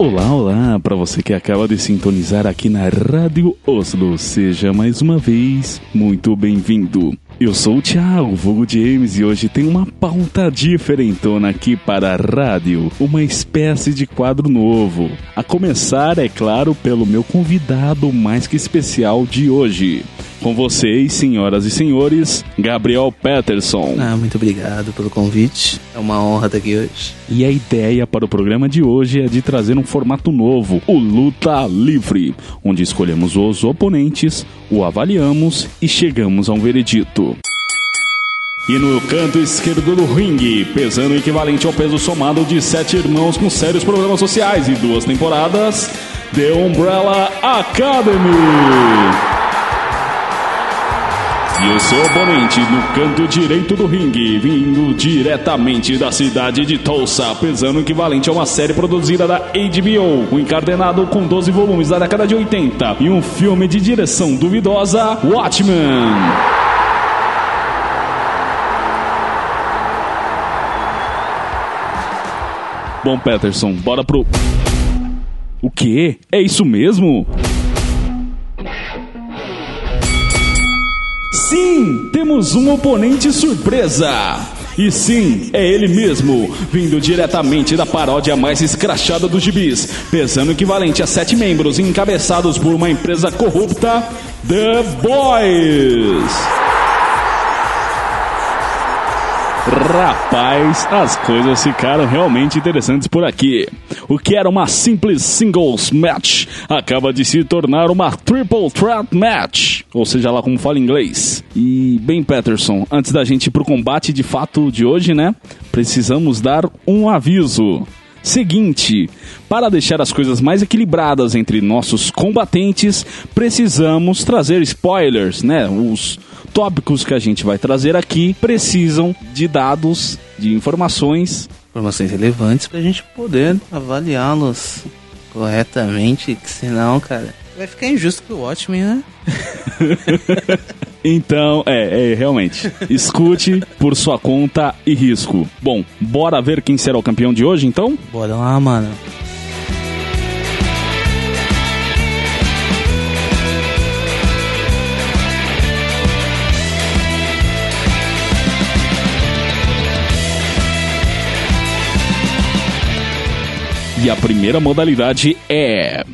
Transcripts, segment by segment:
Olá, olá, para você que acaba de sintonizar aqui na Rádio Oslo, seja mais uma vez muito bem-vindo. Eu sou o Thiago, Vogo James, e hoje tem uma pauta diferentona aqui para a rádio, uma espécie de quadro novo. A começar, é claro, pelo meu convidado mais que especial de hoje. Com vocês, senhoras e senhores, Gabriel Peterson. Ah, muito obrigado pelo convite. É uma honra estar aqui hoje. E a ideia para o programa de hoje é de trazer um formato novo, o Luta Livre, onde escolhemos os oponentes, o avaliamos e chegamos a um veredito. E no canto esquerdo do ringue, pesando o equivalente ao peso somado de sete irmãos com sérios problemas sociais e duas temporadas, The Umbrella Academy. E o seu oponente no canto direito do ringue, vindo diretamente da cidade de Tulsa, pesando o equivalente a uma série produzida da HBO, o encadenado com 12 volumes da década de 80 e um filme de direção duvidosa, Watchmen. Bom, Peterson, bora pro. O quê? É isso mesmo? Temos um oponente surpresa. E sim, é ele mesmo, vindo diretamente da paródia mais escrachada dos gibis, pesando equivalente a sete membros encabeçados por uma empresa corrupta, The Boys. Rapaz, as coisas ficaram realmente interessantes por aqui. O que era uma simples singles match acaba de se tornar uma triple threat match, ou seja lá como fala em inglês. E bem, Peterson, antes da gente ir pro combate de fato de hoje, né? Precisamos dar um aviso. Seguinte, para deixar as coisas mais equilibradas entre nossos combatentes, precisamos trazer spoilers, né? Os tópicos que a gente vai trazer aqui precisam de dados, de informações. Informações relevantes para a gente poder avaliá-los corretamente, que senão, cara, vai ficar injusto pro Watchmen, né? então, é, é, realmente. Escute por sua conta e risco. Bom, bora ver quem será o campeão de hoje, então? Bora lá, mano. E a primeira modalidade é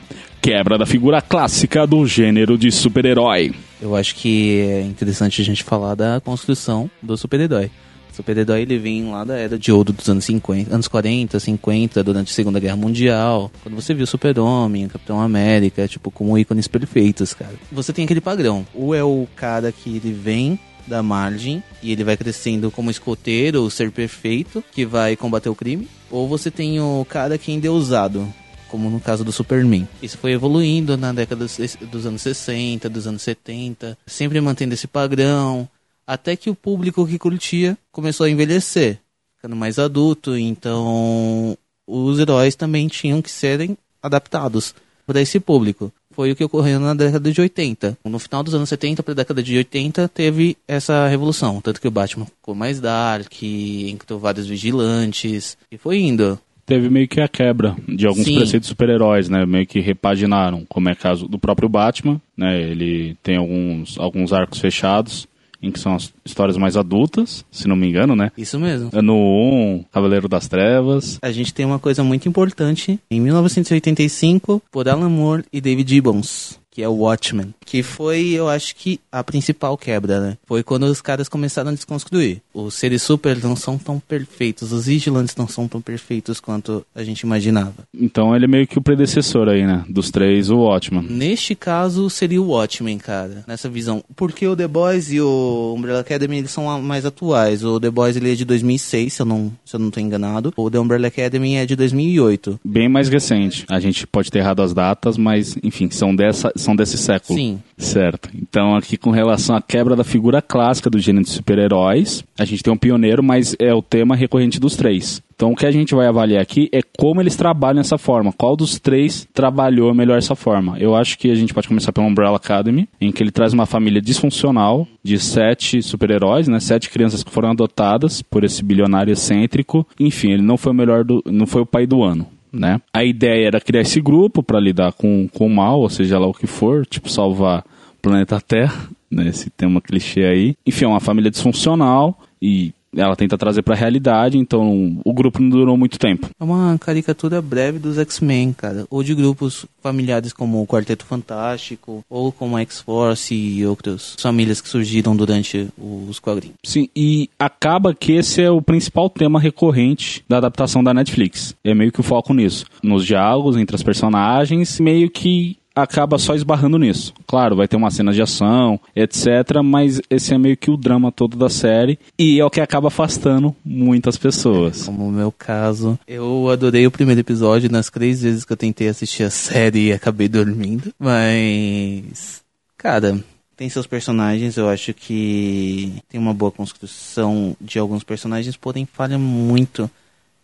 quebra da figura clássica do gênero de super-herói. Eu acho que é interessante a gente falar da construção do super-herói. O super-herói ele vem lá da era de ouro dos anos 50, anos 40, 50, durante a Segunda Guerra Mundial. Quando você viu Super-Homem, Capitão América, tipo, como ícones perfeitos, cara. Você tem aquele padrão. Ou é o cara que ele vem da margem e ele vai crescendo como escoteiro, o ser perfeito, que vai combater o crime. Ou você tem o cara que é endeusado, como no caso do Superman. Isso foi evoluindo na década dos anos 60, dos anos 70, sempre mantendo esse padrão, até que o público que curtia começou a envelhecer, ficando mais adulto, então os heróis também tinham que serem adaptados para esse público foi o que ocorreu na década de 80. No final dos anos 70 para a década de 80 teve essa revolução, tanto que o Batman ficou mais dark, entrou vários vigilantes e foi indo. Teve meio que a quebra de alguns Sim. preceitos super-heróis, né? Meio que repaginaram, como é caso do próprio Batman, né? Ele tem alguns, alguns arcos fechados em que são as histórias mais adultas, se não me engano, né? Isso mesmo. No 1, Cavaleiro das Trevas. A gente tem uma coisa muito importante. Em 1985, por Alan Moore e David Gibbons que é o Watchmen, que foi, eu acho que, a principal quebra, né? Foi quando os caras começaram a desconstruir. Os seres super não são tão perfeitos, os vigilantes não são tão perfeitos quanto a gente imaginava. Então ele é meio que o predecessor aí, né? Dos três, o Watchmen. Neste caso, seria o Watchmen, cara, nessa visão. Porque o The Boys e o Umbrella Academy, eles são mais atuais. O The Boys, ele é de 2006, se eu não, se eu não tô enganado. O The Umbrella Academy é de 2008. Bem mais recente. A gente pode ter errado as datas, mas, enfim, são dessa desse século. Sim. Certo. Então, aqui com relação à quebra da figura clássica do gênero de super-heróis, a gente tem um pioneiro, mas é o tema recorrente dos três. Então, o que a gente vai avaliar aqui é como eles trabalham essa forma. Qual dos três trabalhou melhor essa forma? Eu acho que a gente pode começar pelo Umbrella Academy, em que ele traz uma família disfuncional de sete super-heróis, né? Sete crianças que foram adotadas por esse bilionário excêntrico. Enfim, ele não foi o melhor do, não foi o pai do ano né? A ideia era criar esse grupo para lidar com, com o mal, ou seja lá o que for, tipo salvar o planeta Terra, né? Esse tema clichê aí. Enfim, é uma família disfuncional e ela tenta trazer para a realidade, então o grupo não durou muito tempo. É uma caricatura breve dos X-Men, cara, ou de grupos familiares como o Quarteto Fantástico, ou como a X-Force e outras famílias que surgiram durante os quadrinhos. Sim, e acaba que esse é o principal tema recorrente da adaptação da Netflix. É meio que o foco nisso, nos diálogos entre as personagens, meio que acaba só esbarrando nisso. Claro, vai ter uma cena de ação, etc, mas esse é meio que o drama todo da série e é o que acaba afastando muitas pessoas. Como o meu caso, eu adorei o primeiro episódio nas três vezes que eu tentei assistir a série e acabei dormindo, mas cara, tem seus personagens, eu acho que tem uma boa construção de alguns personagens, porém falha muito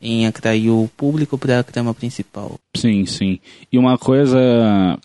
em atrair o público para a trama principal. Sim, sim. E uma coisa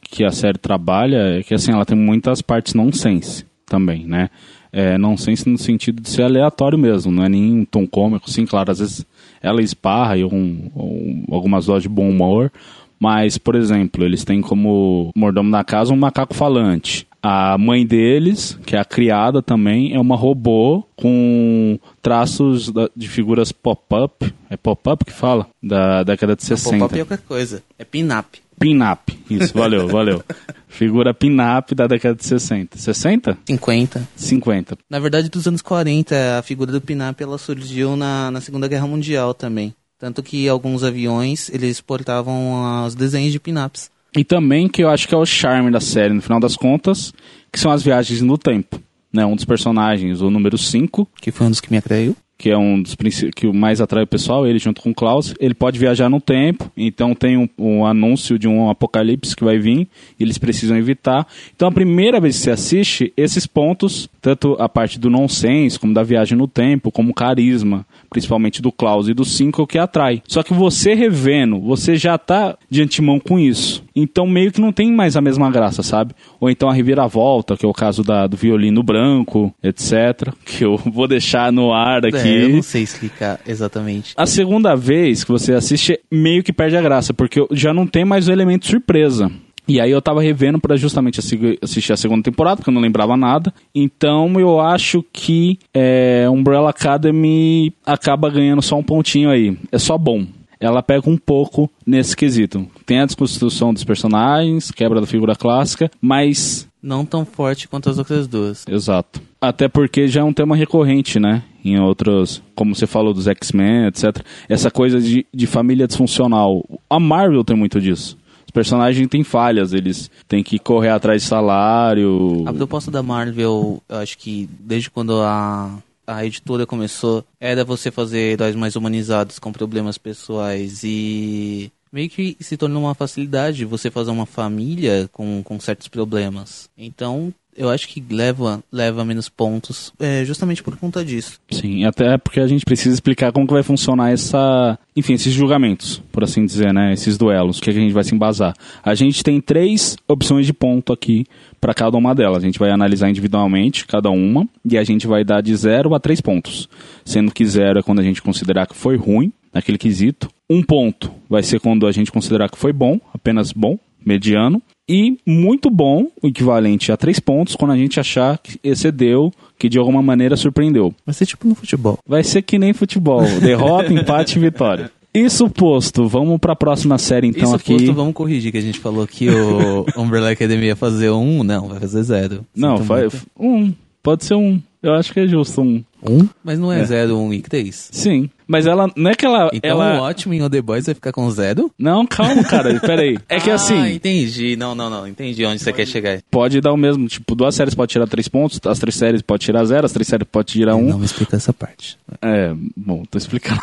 que a série trabalha é que assim, ela tem muitas partes nonsense também, né? É, nonsense no sentido de ser aleatório mesmo, não é nem um tom cômico, sim, claro, às vezes ela esparra e um, um, algumas doses de bom humor, mas, por exemplo, eles têm como mordomo da casa um macaco falante. A mãe deles, que é a criada também, é uma robô com traços de figuras pop-up. É pop-up que fala? Da década de 60. Pop-up é outra coisa. É pin-up. Pin-up. Isso, valeu, valeu. Figura pin-up da década de 60. 60? 50. 50. Na verdade, dos anos 40, a figura do pin-up ela surgiu na, na Segunda Guerra Mundial também. Tanto que alguns aviões, eles portavam os desenhos de pin-ups. E também que eu acho que é o charme da série, no final das contas, que são as viagens no tempo. Né? Um dos personagens, o número 5. Que foi um dos que me atraiu. Que é um dos que o mais atrai o pessoal, ele junto com o Klaus. Ele pode viajar no tempo, então tem um, um anúncio de um apocalipse que vai vir, e eles precisam evitar. Então a primeira vez que você assiste, esses pontos, tanto a parte do nonsense, como da viagem no tempo, como carisma, principalmente do Klaus e do 5, é o que atrai. Só que você revendo, você já tá de antemão com isso. Então meio que não tem mais a mesma graça, sabe? Ou então a reviravolta, que é o caso da, do violino branco, etc. Que eu vou deixar no ar aqui. É, eu não sei explicar exatamente. A segunda vez que você assiste, meio que perde a graça, porque já não tem mais o elemento surpresa. E aí eu tava revendo para justamente assistir a segunda temporada, porque eu não lembrava nada. Então eu acho que é, Umbrella Academy acaba ganhando só um pontinho aí. É só bom. Ela pega um pouco nesse quesito. Tem a desconstrução dos personagens, quebra da figura clássica, mas. Não tão forte quanto as outras duas. Exato. Até porque já é um tema recorrente, né? Em outros, como você falou dos X-Men, etc. Essa coisa de, de família disfuncional. A Marvel tem muito disso personagens têm falhas, eles têm que correr atrás de salário. A proposta da Marvel, eu acho que desde quando a, a editora começou, era você fazer heróis mais humanizados com problemas pessoais e meio que se tornou uma facilidade você fazer uma família com, com certos problemas. Então, eu acho que leva, leva menos pontos é, justamente por conta disso. Sim, até porque a gente precisa explicar como que vai funcionar essa, enfim, esses julgamentos, por assim dizer, né, esses duelos, o que, é que a gente vai se embasar. A gente tem três opções de ponto aqui para cada uma delas. A gente vai analisar individualmente cada uma e a gente vai dar de 0 a 3 pontos. Sendo que 0 é quando a gente considerar que foi ruim naquele quesito. Um ponto vai ser quando a gente considerar que foi bom, apenas bom, mediano. E muito bom, o equivalente a três pontos, quando a gente achar que excedeu, que de alguma maneira surpreendeu. Vai ser tipo no futebol. Vai ser que nem futebol. Derrota, empate e vitória. Isso posto, vamos para a próxima série então Isso aqui. Isso posto, vamos corrigir que a gente falou que o Umbrella Academy ia fazer um, não, vai fazer zero. Não, faz um, pode ser um. Eu acho que é justo um. Um? Mas não é, é. zero, um e três? Sim. Mas ela, não é que ela... Então ela... o ótimo em The Boys vai ficar com zero? Não, calma, cara, peraí. É que ah, assim... entendi. Não, não, não, entendi onde você quer chegar. Pode dar o mesmo, tipo, duas séries pode tirar três pontos, as três séries pode tirar zero, as três séries pode tirar um. Não me explica essa parte. É, bom, tô explicando.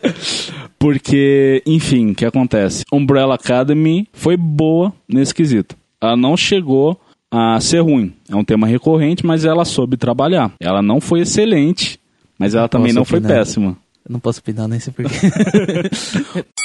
Porque, enfim, o que acontece? Umbrella Academy foi boa nesse quesito ela não chegou a ser ruim. É um tema recorrente, mas ela soube trabalhar. Ela não foi excelente, mas ela também posso não foi opinar. péssima. Eu não posso opinar nem sei porquê.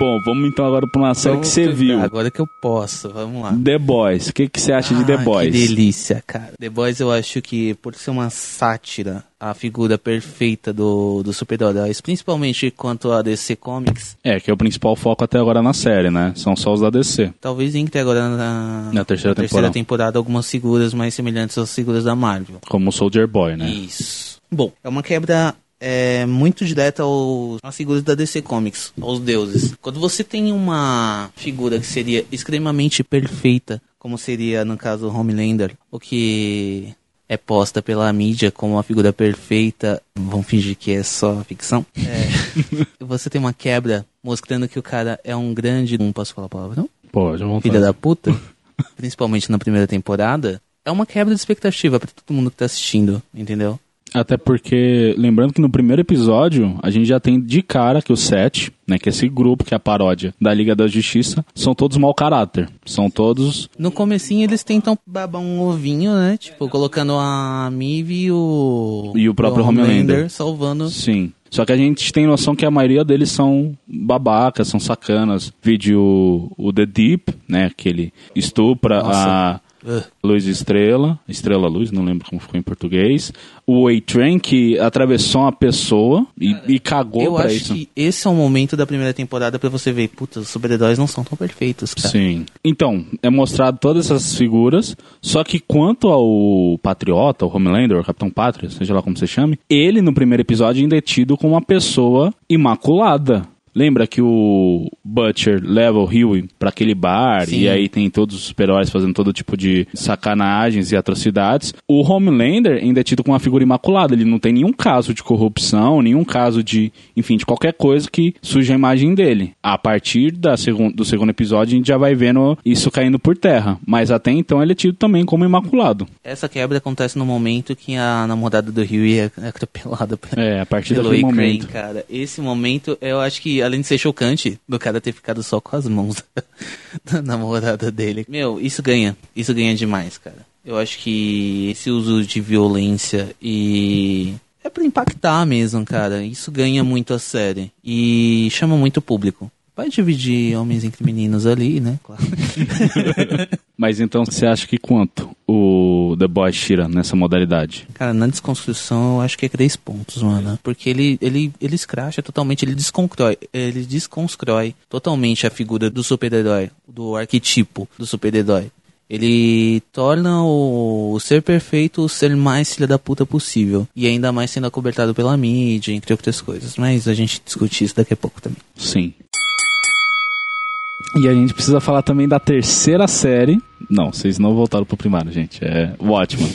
Bom, vamos então agora pra uma série que você viu. Agora que eu posso, vamos lá. The Boys. O que, que você acha de The Ah, Boys? Que delícia, cara. The Boys eu acho que, por ser uma sátira, a figura perfeita do, do super-heróis, principalmente quanto a DC Comics, É, que é o principal foco até agora na série, né? São só os da DC. talvez entre agora na, Na terceira temporada. temporada algumas figuras mais semelhantes às figuras da Marvel. Como o Soldier Boy, né? Isso. Bom, é uma quebra é, muito direta aos, às figuras da DC Comics, aos deuses. Quando você tem uma figura que seria extremamente perfeita, como seria no caso o Homelander, o que é posta pela mídia como uma figura perfeita, vamos fingir que é só ficção. É, você tem uma quebra mostrando que o cara é um grande, não posso falar a palavra, não? Já vamos filha da puta, principalmente na primeira temporada, é uma quebra de expectativa pra todo mundo que tá assistindo, entendeu? Até porque, lembrando que no primeiro episódio, a gente já tem de cara que o Seth, né, que esse grupo que é a paródia da Liga da Justiça, são todos mau caráter. São todos... No comecinho eles tentam babar um ovinho, né? Tipo, colocando a Mive e o... E o próprio Homelander. salvando... Sim. Só que a gente tem noção que a maioria deles são babacas, são sacanas. Vídeo o The Deep, né, que ele estupra Nossa. a... Ugh. Luz Estrela, Estrela Luz, não lembro como ficou em português. O A-Train que atravessou uma pessoa e, e cagou Eu pra acho isso. que esse é o momento da primeira temporada pra você ver, puta, os super-heróis não são tão perfeitos, cara. Sim. Então, é mostrado todas essas figuras, só que quanto ao Patriota, o Homelander, o Capitão Pátria, seja lá como você chame, ele no primeiro episódio ainda é tido como uma pessoa imaculada. Lembra que o Butcher leva o Huey pra aquele bar Sim. e aí tem todos os super-heróis fazendo todo tipo de sacanagens e atrocidades. O Homelander ainda é tido como uma figura imaculada. Ele não tem nenhum caso de corrupção, nenhum caso de, enfim, de qualquer coisa que suja a imagem dele. A partir da segun, do segundo episódio, a gente já vai vendo isso caindo por terra. Mas até então ele é tido também como imaculado. Essa quebra acontece no momento que a namorada do Huey é atropelada pelo É, a partir pelo daquele momento. cara. Esse momento, eu acho que, além de ser chocante, do cara ter ficado só com as mãos da namorada dele. Meu, isso ganha. Isso ganha demais, cara. Eu acho que esse uso de violência e. É pra impactar mesmo, cara. Isso ganha muito a série. E chama muito o público. Vai dividir homens entre meninos ali, né? Claro. Mas então você acha que quanto o The Boys tira nessa modalidade? Cara, na desconstrução eu acho que é três pontos, mano. Porque ele, ele, ele escracha totalmente, ele desconstrói, ele desconstrói totalmente a figura do super-herói, do arquetipo do super-herói. Ele torna o, o ser perfeito o ser mais filha da puta possível. E ainda mais sendo acobertado pela mídia, entre outras coisas. Mas a gente discute isso daqui a pouco também. Sim. E a gente precisa falar também da terceira série. Não, vocês não voltaram pro primário, gente. É Watchman.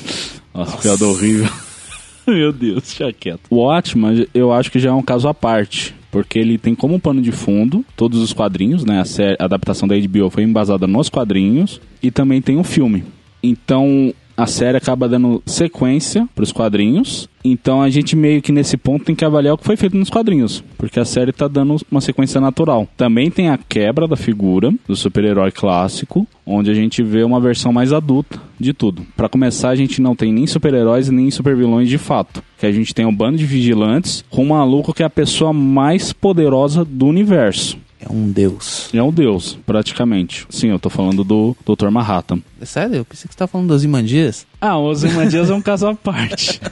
Nossa, piada horrível. Meu Deus, deixa quieto. O Watchman, eu acho que já é um caso à parte. Porque ele tem como pano de fundo todos os quadrinhos, né? A, série, a adaptação da HBO foi embasada nos quadrinhos. E também tem um filme. Então, a série acaba dando sequência para os quadrinhos. Então a gente meio que nesse ponto tem que avaliar o que foi feito nos quadrinhos, porque a série tá dando uma sequência natural. Também tem a quebra da figura do super-herói clássico, onde a gente vê uma versão mais adulta de tudo. Para começar, a gente não tem nem super-heróis nem super-vilões de fato, que a gente tem um bando de vigilantes com um maluco que é a pessoa mais poderosa do universo. É um deus. É um deus, praticamente. Sim, eu tô falando do Dr. Manhattan. É sério? Eu pensei que você tava falando dos Imandias. Ah, o Ozymandias é um caso à parte.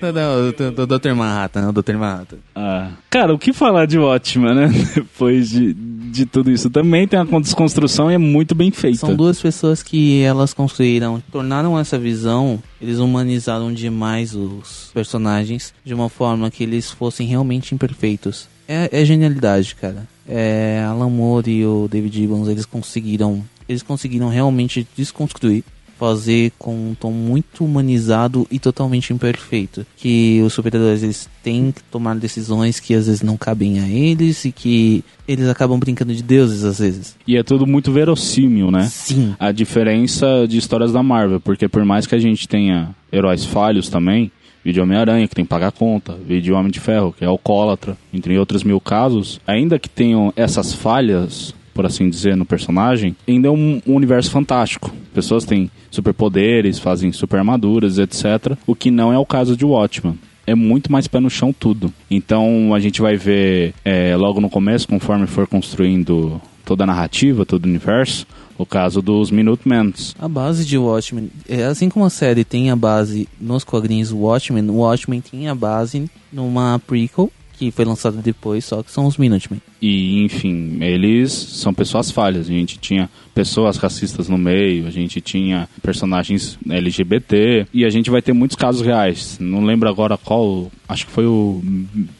Não, não, do, Dr. Manhattan, o Dr. Manhattan. Ah, cara, o que falar de Watchmen, né? Depois de, de tudo isso. Também tem uma desconstrução e é muito bem feita. São duas pessoas que elas construíram, tornaram essa visão, eles humanizaram demais os personagens de uma forma que eles fossem realmente imperfeitos. É, é genialidade, cara. É, Alan Moore e o David Gibbons, eles conseguiram, eles conseguiram realmente desconstruir, fazer com um tom muito humanizado e totalmente imperfeito. Que os super-heróis eles têm que tomar decisões que às vezes não cabem a eles e que eles acabam brincando de deuses às vezes. E é tudo muito verossímil, né? Sim. A diferença de histórias da Marvel, porque por mais que a gente tenha heróis falhos também, vídeo Homem-Aranha, que tem que pagar conta, vídeo Homem de Ferro, que é alcoólatra, entre outros mil casos, ainda que tenham essas falhas, por assim dizer, no personagem, ainda é um, um universo fantástico. Pessoas têm superpoderes, fazem super armaduras, etc. O que não é o caso de Watchmen é muito mais pé no chão tudo. Então a gente vai ver é, logo no começo, conforme for construindo toda a narrativa, todo o universo, o caso dos Minutemen. A base de Watchmen, é, assim como a série tem a base nos quadrinhos Watchmen, o Watchmen tem a base numa prequel que foi lançada depois, só que são os Minutemen. E, enfim, eles são pessoas falhas. A gente tinha pessoas racistas no meio, a gente tinha personagens LGBT, e a gente vai ter muitos casos reais. Não lembro agora qual, acho que foi o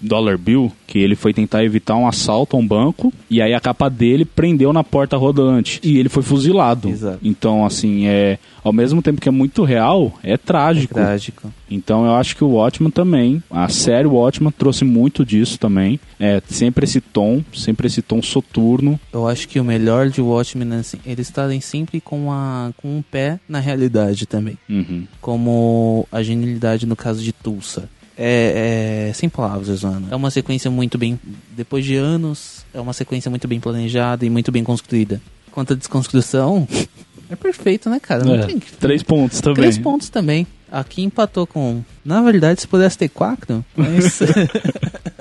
Dollar Bill, que ele foi tentar evitar um assalto a um banco, e aí a capa dele prendeu na porta rodante, e ele foi fuzilado. Exato. Então, assim, é ao mesmo tempo que é muito real, é trágico. É trágico. Então eu acho que o Watchmen também, a série Watchmen trouxe muito disso também. É sempre esse tom, sempre esse tom soturno. Eu acho que o melhor de Watchmen, assim, eles estarem sempre com, a, com um pé na realidade também. Uhum. Como a genialidade no caso de Tulsa. É, é, sem palavras, mano. É uma sequência muito bem. Depois de anos, é uma sequência muito bem planejada e muito bem construída. Quanto à desconstrução, é perfeito, né, cara? É, tem Três pontos também. Três pontos também. Aqui empatou com. Na verdade, se pudesse ter quatro, mas.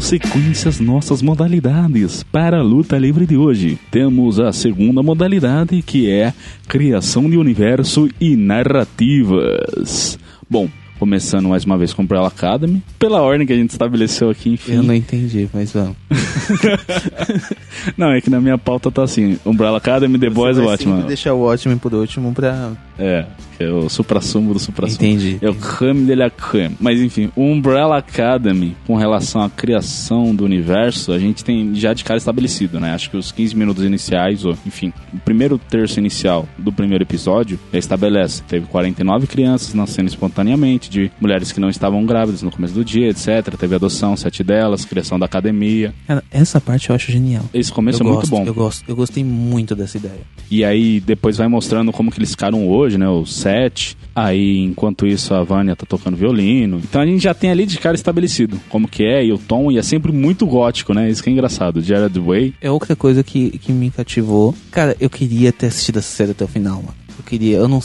Sequência nossas modalidades para a luta livre de hoje, temos a segunda modalidade que é criação de universo e narrativas. Bom, começando mais uma vez com Umbrella Academy, pela ordem que a gente estabeleceu aqui, enfim. Eu não entendi, mas vamos. Não, é que na minha pauta tá assim: Umbrella Academy, The Boys, Você vai Watchmen. sempre deixar o Watchmen por último pra. É, que é o supra-sumo do supra-sumo. Entendi. É o creme de la creme. Mas enfim, o Umbrella Academy, com relação à criação do universo, a gente tem já de cara estabelecido, né? Acho que os 15 minutos iniciais, ou enfim, o primeiro terço inicial do primeiro episódio já estabelece. Teve 49 crianças nascendo espontaneamente, de mulheres que não estavam grávidas no começo do dia, etc. Teve adoção, sete delas, criação da academia. Cara, essa parte eu acho genial. Esse começo eu é gosto, muito bom. Eu gosto, eu gostei muito dessa ideia. E aí depois vai mostrando como que eles ficaram hoje, né? Os sete. Aí, enquanto isso, a Vânia tá tocando violino. Então a gente já tem ali de cara estabelecido como que é, e o tom, e é sempre muito gótico, né? Isso que é engraçado. Jared Way. É outra coisa que, que me cativou. Cara, eu queria ter assistido essa série até o final, mano. Queria, eu não,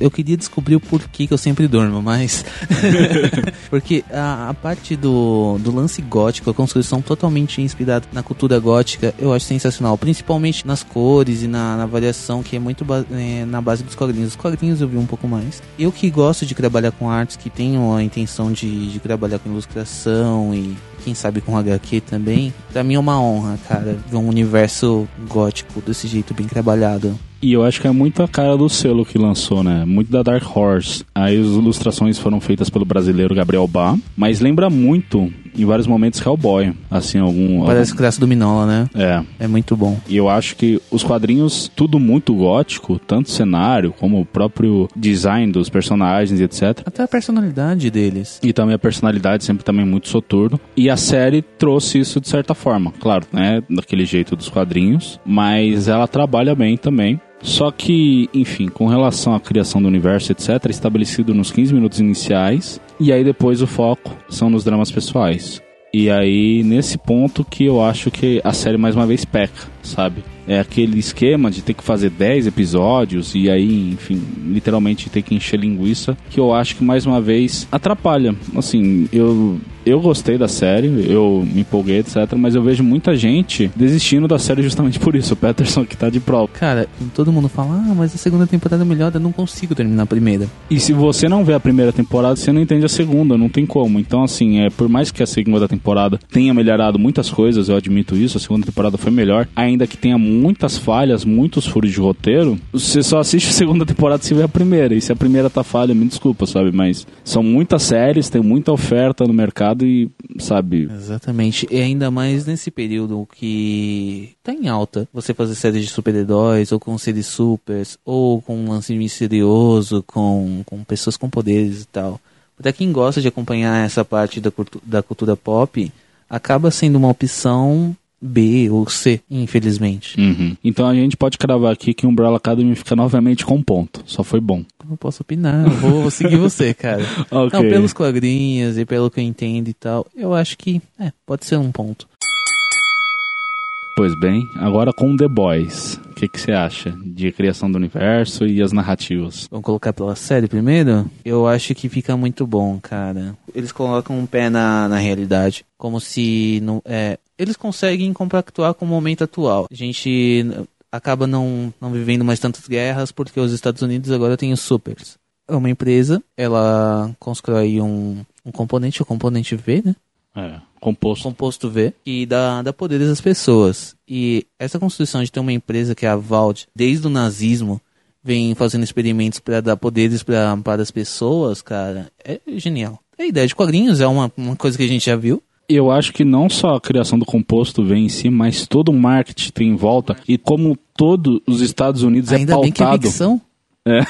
eu queria descobrir o porquê que eu sempre durmo, mas porque a, a parte do, do lance gótico, a construção totalmente inspirada na cultura gótica, eu acho sensacional, principalmente nas cores e na, na variação que é muito ba- é, na base dos quadrinhos. Os quadrinhos eu vi um pouco mais. Eu que gosto de trabalhar com artes que tenham a intenção de, de trabalhar com ilustração e quem sabe com HQ também, pra mim é uma honra, cara, ver um universo gótico desse jeito bem trabalhado. E eu acho que é muito a cara do selo que lançou, né? Muito da Dark Horse. Aí as ilustrações foram feitas pelo brasileiro Gabriel Bá, mas lembra muito, em vários momentos, Hellboy. Assim, algum. Parece algum... graça do Minola, né? É, É muito bom. E eu acho que os quadrinhos, tudo muito gótico, tanto cenário como o próprio design dos personagens e etc. Até a personalidade deles. E também a personalidade sempre também muito soturno. E a série trouxe isso de certa forma, claro, né? Daquele jeito dos quadrinhos. Mas ela trabalha bem também. Só que, enfim, com relação à criação do universo, etc., estabelecido nos 15 minutos iniciais. E aí depois o foco são nos dramas pessoais. E aí, nesse ponto que eu acho que a série mais uma vez peca, sabe? É aquele esquema de ter que fazer 10 episódios e aí, enfim, literalmente ter que encher linguiça, que eu acho que mais uma vez atrapalha. Assim, eu eu gostei da série, eu me empolguei, etc, mas eu vejo muita gente desistindo da série justamente por isso. O Peterson que tá de prova. Cara, todo mundo fala, ah, mas a segunda temporada é melhor, eu não consigo terminar a primeira. E se você não vê a primeira temporada, você não entende a segunda, não tem como. Então, assim, é por mais que a segunda temporada tenha melhorado muitas coisas, eu admito isso, a segunda temporada foi melhor, ainda que tenha muitas falhas, muitos furos de roteiro, você só assiste a segunda temporada se vê a primeira. E se a primeira tá falha, me desculpa, sabe? Mas são muitas séries, tem muita oferta no mercado e, sabe, Exatamente. E ainda mais nesse período que tá em alta. Você fazer séries de super-heróis, ou com seres supers, ou com um lance misterioso, com, com pessoas com poderes e tal. Pra quem gosta de acompanhar essa parte da, cultu- da cultura pop, acaba sendo uma opção B ou C, infelizmente. Uhum. Então a gente pode cravar aqui que Umbrella Academy fica novamente com ponto. Só foi bom. Não posso opinar, vou seguir você, cara. Ok. Não, pelos quadrinhos e pelo que eu entendo e tal, eu acho que é, pode ser um ponto. Pois bem, agora com The Boys. O que que você acha de criação do universo e as narrativas? Vamos colocar pela série primeiro? Eu acho que fica muito bom, cara. Eles colocam um pé na, na realidade, como se não, é, eles conseguem compactuar com o momento atual. A gente acaba não, não vivendo mais tantas guerras porque os Estados Unidos agora têm os supers. É uma empresa, ela constrói um, um componente, o componente V, né? É, composto. composto V, que dá, dá poderes às pessoas. E essa construção de ter uma empresa que é a Vault, desde o nazismo, vem fazendo experimentos para dar poderes pra, para as pessoas, cara, é genial. A ideia de quadrinhos é uma, uma coisa que a gente já viu. Eu acho que não só a criação do composto vem em si, mas todo o marketing tem em volta. E como todos os Estados Unidos Ainda é bem que é pautado. ficção. É.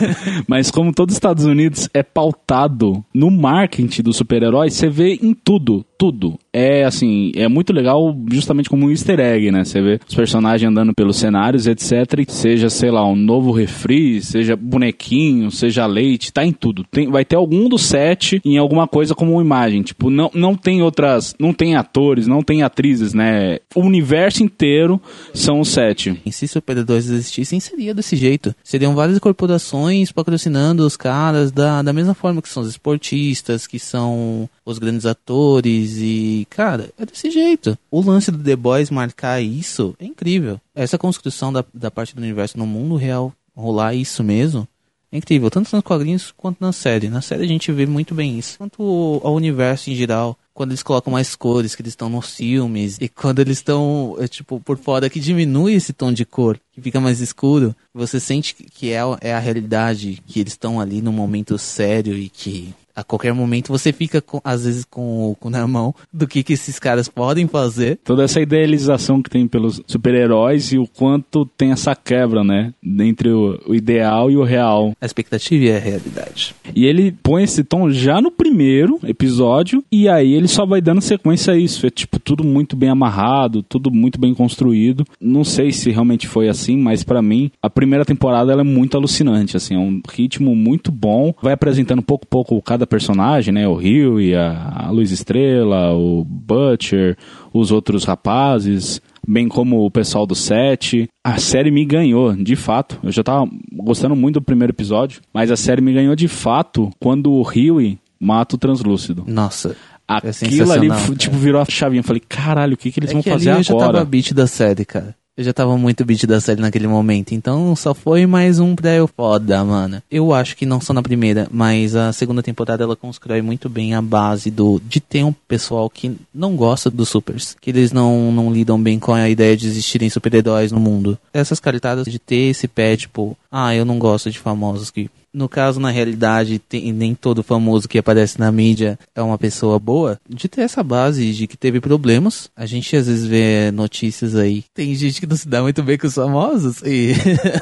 Mas como todos os Estados Unidos é pautado no marketing dos super-heróis, você vê em tudo, tudo. É assim, é muito legal justamente como um easter egg, né? Você vê os personagens andando pelos cenários, etc. Seja, sei lá, um novo refri, seja bonequinho, seja leite, tá em tudo. Tem, vai ter algum do set em alguma coisa como uma imagem. Tipo, não, não tem outras, não tem atores, não tem atrizes, né? O universo inteiro são os sete. E se super-heróis existissem, seria desse jeito. Seriam várias corporações patrocinando os caras da, da mesma forma que são os esportistas, que são os grandes atores e, cara, é desse jeito. O lance do The Boys marcar isso é incrível. Essa construção da, da parte do universo no mundo real rolar isso mesmo é incrível, tanto nos quadrinhos quanto na série. Na série a gente vê muito bem isso. Quanto ao universo em geral, quando eles colocam mais cores, que eles estão nos filmes, e quando eles estão, é, tipo, por fora, que diminui esse tom de cor, que fica mais escuro, você sente que- é, é a realidade, que eles estão ali num momento sério e que a qualquer momento você fica, com- às vezes, com o cu na mão do que, que esses caras podem fazer. toda essa idealização que tem pelos super-heróis e o quanto tem essa quebra, né? Entre o, o ideal e o real. A expectativa e a realidade. E ele põe esse tom já no primeiro episódio e aí ele só vai dando sequência a isso. É tipo tudo muito bem amarrado, tudo muito bem construído. Não sei se realmente foi assim, mas pra mim a primeira temporada ela é muito alucinante, assim, é um ritmo muito bom. Vai apresentando pouco a pouco cada personagem, né? O Rio e a, a Luz Estrela, o Butcher, os outros rapazes, bem como o pessoal do set. A série me ganhou, de fato. Eu já tava gostando muito do primeiro episódio, mas a série me ganhou de fato quando o Rio mata o Translúcido. Nossa. É Aquilo ali, fu- cara. tipo, virou a chavinha. Eu falei, caralho, o que, que eles É vão que fazer ali eu já agora? tava beat da série, cara. Eu já tava muito beat da série naquele momento. Então só foi mais um pra eu foda, mano. Eu acho que não só na primeira, mas a segunda temporada ela constrói muito bem a base do de ter um pessoal que não gosta dos supers. Que eles não, não lidam bem com a ideia de existirem super-heróis no mundo. Essas caritadas de ter esse pé, tipo, ah, eu não gosto de famosos que no caso, na realidade, tem- nem todo famoso que aparece na mídia é uma pessoa boa. De ter essa base de que teve problemas. A gente às vezes vê notícias aí. Tem gente que não se dá muito bem com os famosos. E,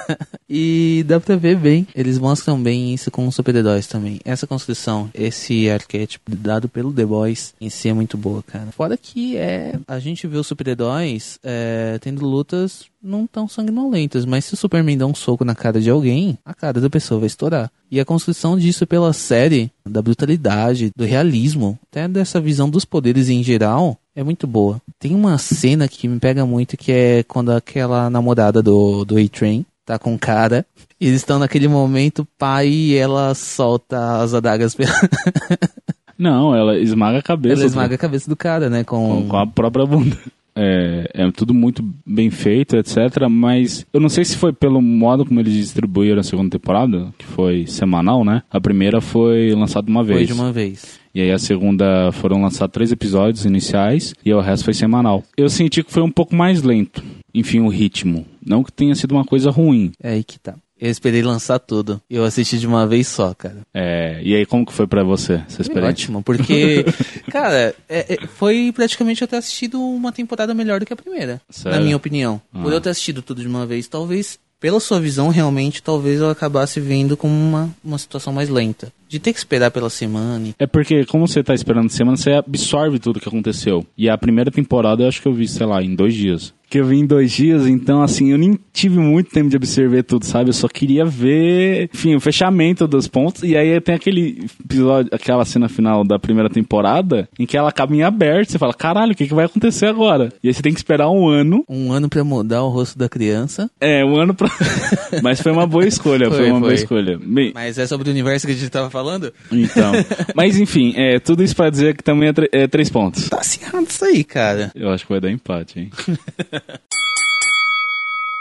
e dá pra ver bem. Eles mostram bem isso com os super-heróis também. Essa construção, esse arquétipo dado pelo The Boys em si é muito boa, cara. Fora que é. A gente vê os super-heróis é, tendo lutas não tão sanguinolentas, mas se o Superman dá um soco na cara de alguém, a cara da pessoa vai estourar. E a construção disso pela série, da brutalidade, do realismo, até dessa visão dos poderes em geral, é muito boa. Tem uma cena que me pega muito que é quando aquela namorada do, do A-Train tá com o cara, e eles estão naquele momento, pai, e ela solta as adagas pela... Não, ela esmaga a cabeça. ela do- esmaga a cabeça do cara, né? Com, com, com a própria bunda. É, é tudo muito bem feito, etc. Mas eu não sei se foi pelo modo como eles distribuíram a segunda temporada, que foi semanal, né? A primeira foi lançada uma Foi vez. de uma vez. E aí a segunda foram lançados três episódios iniciais e o resto foi semanal. Eu senti que foi um pouco mais lento. Enfim, o ritmo. Não que tenha sido uma coisa ruim. É aí que tá. Eu esperei lançar tudo. Eu assisti de uma vez só, cara. É, e aí, como que foi pra você essa Foi experiência? ótimo, porque, cara, é- é- foi praticamente eu ter assistido uma temporada melhor do que a primeira, Sério? na minha opinião. Por Ah. eu ter assistido tudo de uma vez, talvez, pela sua visão, realmente, talvez eu acabasse vendo como uma, uma situação mais lenta. De ter que esperar pela semana. É porque, como você tá esperando semana, você absorve tudo que aconteceu. E a primeira temporada eu acho que eu vi, sei lá, em dois dias que eu vi em dois dias, então assim, eu nem tive muito tempo de absorver tudo, sabe? Eu só queria ver, enfim, o fechamento dos pontos. E aí tem aquele episódio, aquela cena final da primeira temporada, em que ela acaba em aberto, você fala, caralho, o que, que vai acontecer agora? E aí você tem que esperar um ano. Um ano pra mudar o rosto da criança. É, um ano pra. Mas foi uma boa escolha, foi, foi uma foi. boa escolha. Bem... Mas é sobre o universo que a gente tava falando? Então. Mas enfim, é, tudo isso pra dizer que também é, é três pontos. Tá acirrado isso aí, cara. Eu acho que vai dar empate, hein?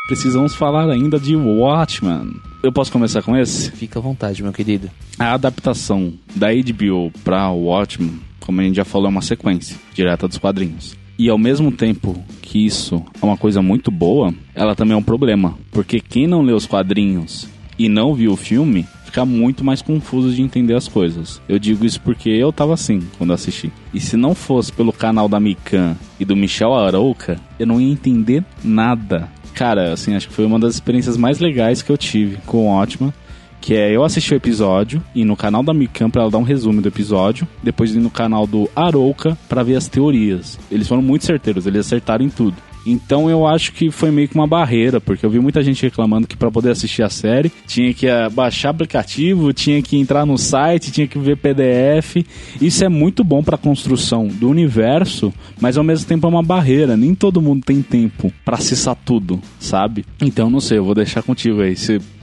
Precisamos falar ainda de Watchmen. Eu posso começar com esse? Fica à vontade, meu querido. A adaptação da HBO para Watchmen, como a gente já falou, é uma sequência direta dos quadrinhos. E ao mesmo tempo que isso é uma coisa muito boa, ela também é um problema. Porque quem não lê os quadrinhos e não viu o filme, fica muito mais confuso de entender as coisas. Eu digo isso porque eu tava assim quando assisti. E se não fosse pelo canal da Mikan e do Michel Arouca, eu não ia entender nada cara, assim, acho que foi uma das experiências mais legais que eu tive com o Ótima. Que é eu assisti o episódio e no canal da Micam pra ela dar um resumo do episódio, depois ir no canal do Arouca para ver as teorias. Eles foram muito certeiros, eles acertaram em tudo. Então eu acho que foi meio que uma barreira, porque eu vi muita gente reclamando que para poder assistir a série tinha que baixar aplicativo, tinha que entrar no site, tinha que ver PDF. Isso é muito bom para a construção do universo, mas ao mesmo tempo é uma barreira. Nem todo mundo tem tempo para acessar tudo, sabe? Então não sei, eu vou deixar contigo aí.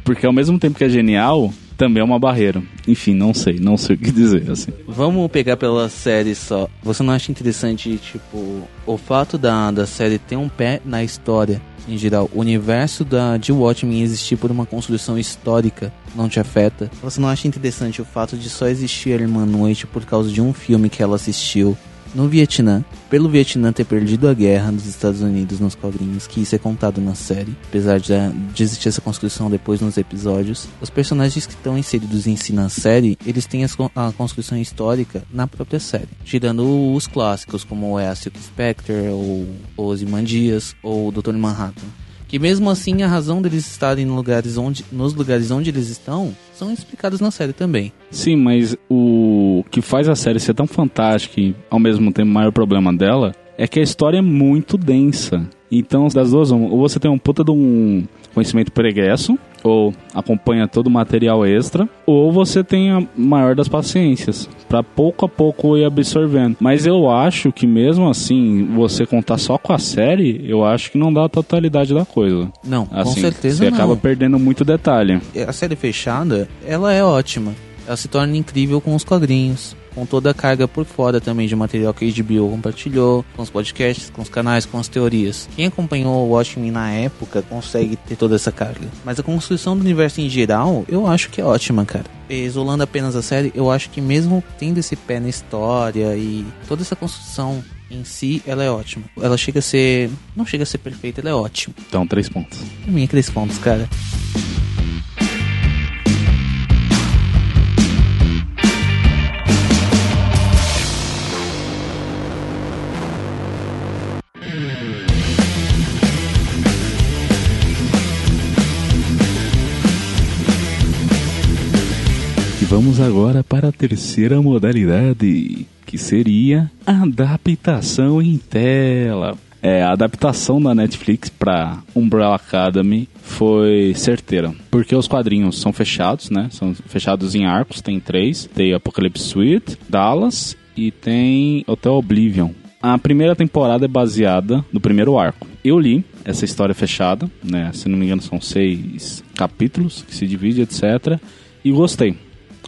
porque ao mesmo tempo que é genial, também é uma barreira. Enfim, não sei, não sei o que dizer, assim. Vamos pegar pela série só. Você não acha interessante, tipo, o fato da, da série ter um pé na história, em geral, o universo da, de Watchmen existir por uma construção histórica não te afeta? Você não acha interessante o fato de só existir a Irmã Noite por causa de um filme que ela assistiu no Vietnã, pelo Vietnã ter perdido a guerra nos Estados Unidos nos quadrinhos, que isso é contado na série, apesar de, de existir essa construção depois nos episódios, os personagens que estão inseridos em si na série, eles têm as, a construção histórica na própria série, tirando os clássicos, como é a Silk Spectre, ou os Imandias, ou o Dr. Manhattan. Que mesmo assim a razão deles estarem no lugares onde, nos lugares onde eles estão são explicadas na série também. Sim, mas o que faz a série ser tão fantástica e ao mesmo tempo o maior problema dela é que a história é muito densa. Então, das duas, ou você tem um puta de um conhecimento pregresso, ou acompanha todo o material extra, ou você tem a maior das paciências, para pouco a pouco ir absorvendo. Mas eu acho que mesmo assim, você contar só com a série, eu acho que não dá a totalidade da coisa. Não, assim, com certeza você não. acaba perdendo muito detalhe. A série fechada, ela é ótima. Ela se torna incrível com os quadrinhos com toda a carga por fora também de material que a HBO compartilhou, com os podcasts, com os canais, com as teorias. Quem acompanhou o Watchmen na época consegue ter toda essa carga. Mas a construção do universo em geral, eu acho que é ótima, cara. Isolando apenas a série, eu acho que mesmo tendo esse pé na história e toda essa construção em si, ela é ótima. Ela chega a ser. Não chega a ser perfeita, ela é ótima. Então, três pontos. Pra mim é três pontos, cara. Vamos agora para a terceira modalidade, que seria adaptação em tela. É, a adaptação da Netflix para Umbrella Academy foi certeira, porque os quadrinhos são fechados, né? São fechados em arcos, tem três, tem Apocalypse Suite, Dallas e tem Hotel Oblivion. A primeira temporada é baseada no primeiro arco. Eu li essa história fechada, né? Se não me engano são seis capítulos que se divide, etc. E gostei.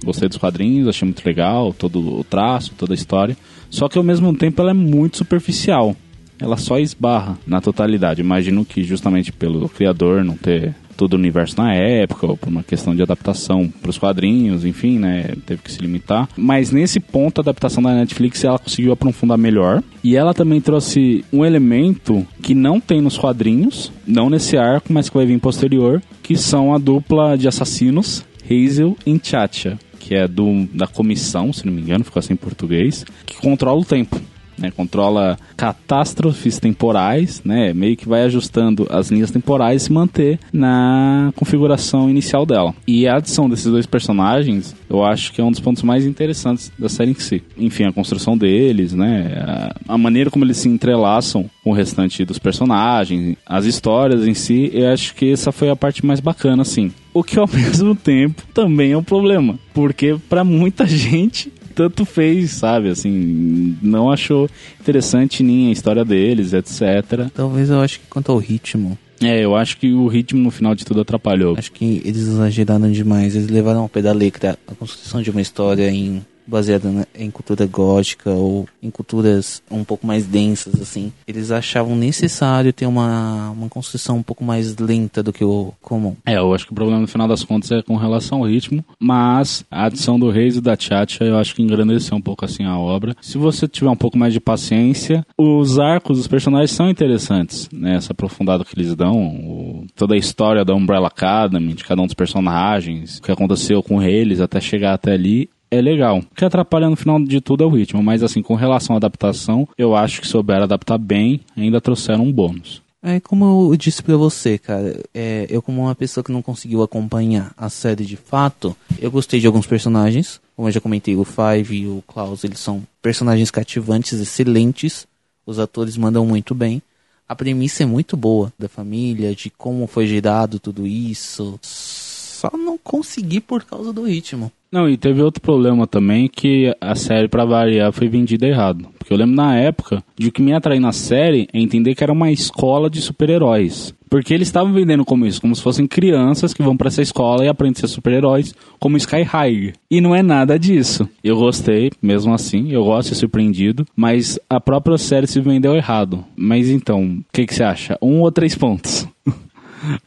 Gostei dos quadrinhos, achei muito legal, todo o traço, toda a história. Só que ao mesmo tempo ela é muito superficial. Ela só esbarra na totalidade. Imagino que justamente pelo criador não ter todo o universo na época, ou por uma questão de adaptação para os quadrinhos, enfim, né, teve que se limitar. Mas nesse ponto a adaptação da Netflix ela conseguiu aprofundar melhor e ela também trouxe um elemento que não tem nos quadrinhos, não nesse arco, mas que vai vir posterior, que são a dupla de assassinos Hazel e Chacha que é do, da comissão, se não me engano, ficou assim em português, que controla o tempo. Né? Controla catástrofes temporais, né? Meio que vai ajustando as linhas temporais e se manter na configuração inicial dela. E a adição desses dois personagens, eu acho que é um dos pontos mais interessantes da série em si. Enfim, a construção deles, né? A, maneira como eles se entrelaçam com o restante dos personagens, as histórias em si, eu acho que essa foi a parte mais bacana, assim. O que ao mesmo tempo também é um problema, porque para muita gente tanto fez, sabe? Assim, não achou interessante nem a história deles, etc. Talvez eu acho que quanto ao ritmo. É, eu acho que o ritmo no final de tudo atrapalhou. Acho que eles exageraram demais. Eles levaram ao pé da letra a construção de uma história em baseada em cultura gótica ou em culturas um pouco mais densas, assim. Eles achavam necessário ter uma, uma construção um pouco mais lenta do que o comum. É, eu acho que o problema no final das contas é com relação ao ritmo, mas a adição do Reis e da Tchatcha eu acho que engrandeceu um pouco assim a obra. Se você tiver um pouco mais de paciência, os arcos dos personagens são interessantes, né? Essa aprofundada que eles dão, o, toda a história da Umbrella Academy, de cada um dos personagens, o que aconteceu com eles até chegar até ali, é legal. O que atrapalha no final de tudo é o ritmo, mas assim, com relação à adaptação, eu acho que souberam adaptar bem, ainda trouxeram um bônus. É como eu disse para você, cara. É, eu como uma pessoa que não conseguiu acompanhar a série de fato, eu gostei de alguns personagens. Como eu já comentei, o Five e o Klaus, eles são personagens cativantes, excelentes. Os atores mandam muito bem. A premissa é muito boa da família, de como foi gerado tudo isso. Só não consegui por causa do ritmo. Não, e teve outro problema também que a série, para variar, foi vendida errado. Porque eu lembro na época de o que me atraiu na série é entender que era uma escola de super-heróis. Porque eles estavam vendendo como isso, como se fossem crianças que vão para essa escola e aprendem a ser super-heróis, como Sky High. E não é nada disso. Eu gostei, mesmo assim, eu gosto de ser surpreendido, mas a própria série se vendeu errado. Mas então, o que, que você acha? Um ou três pontos?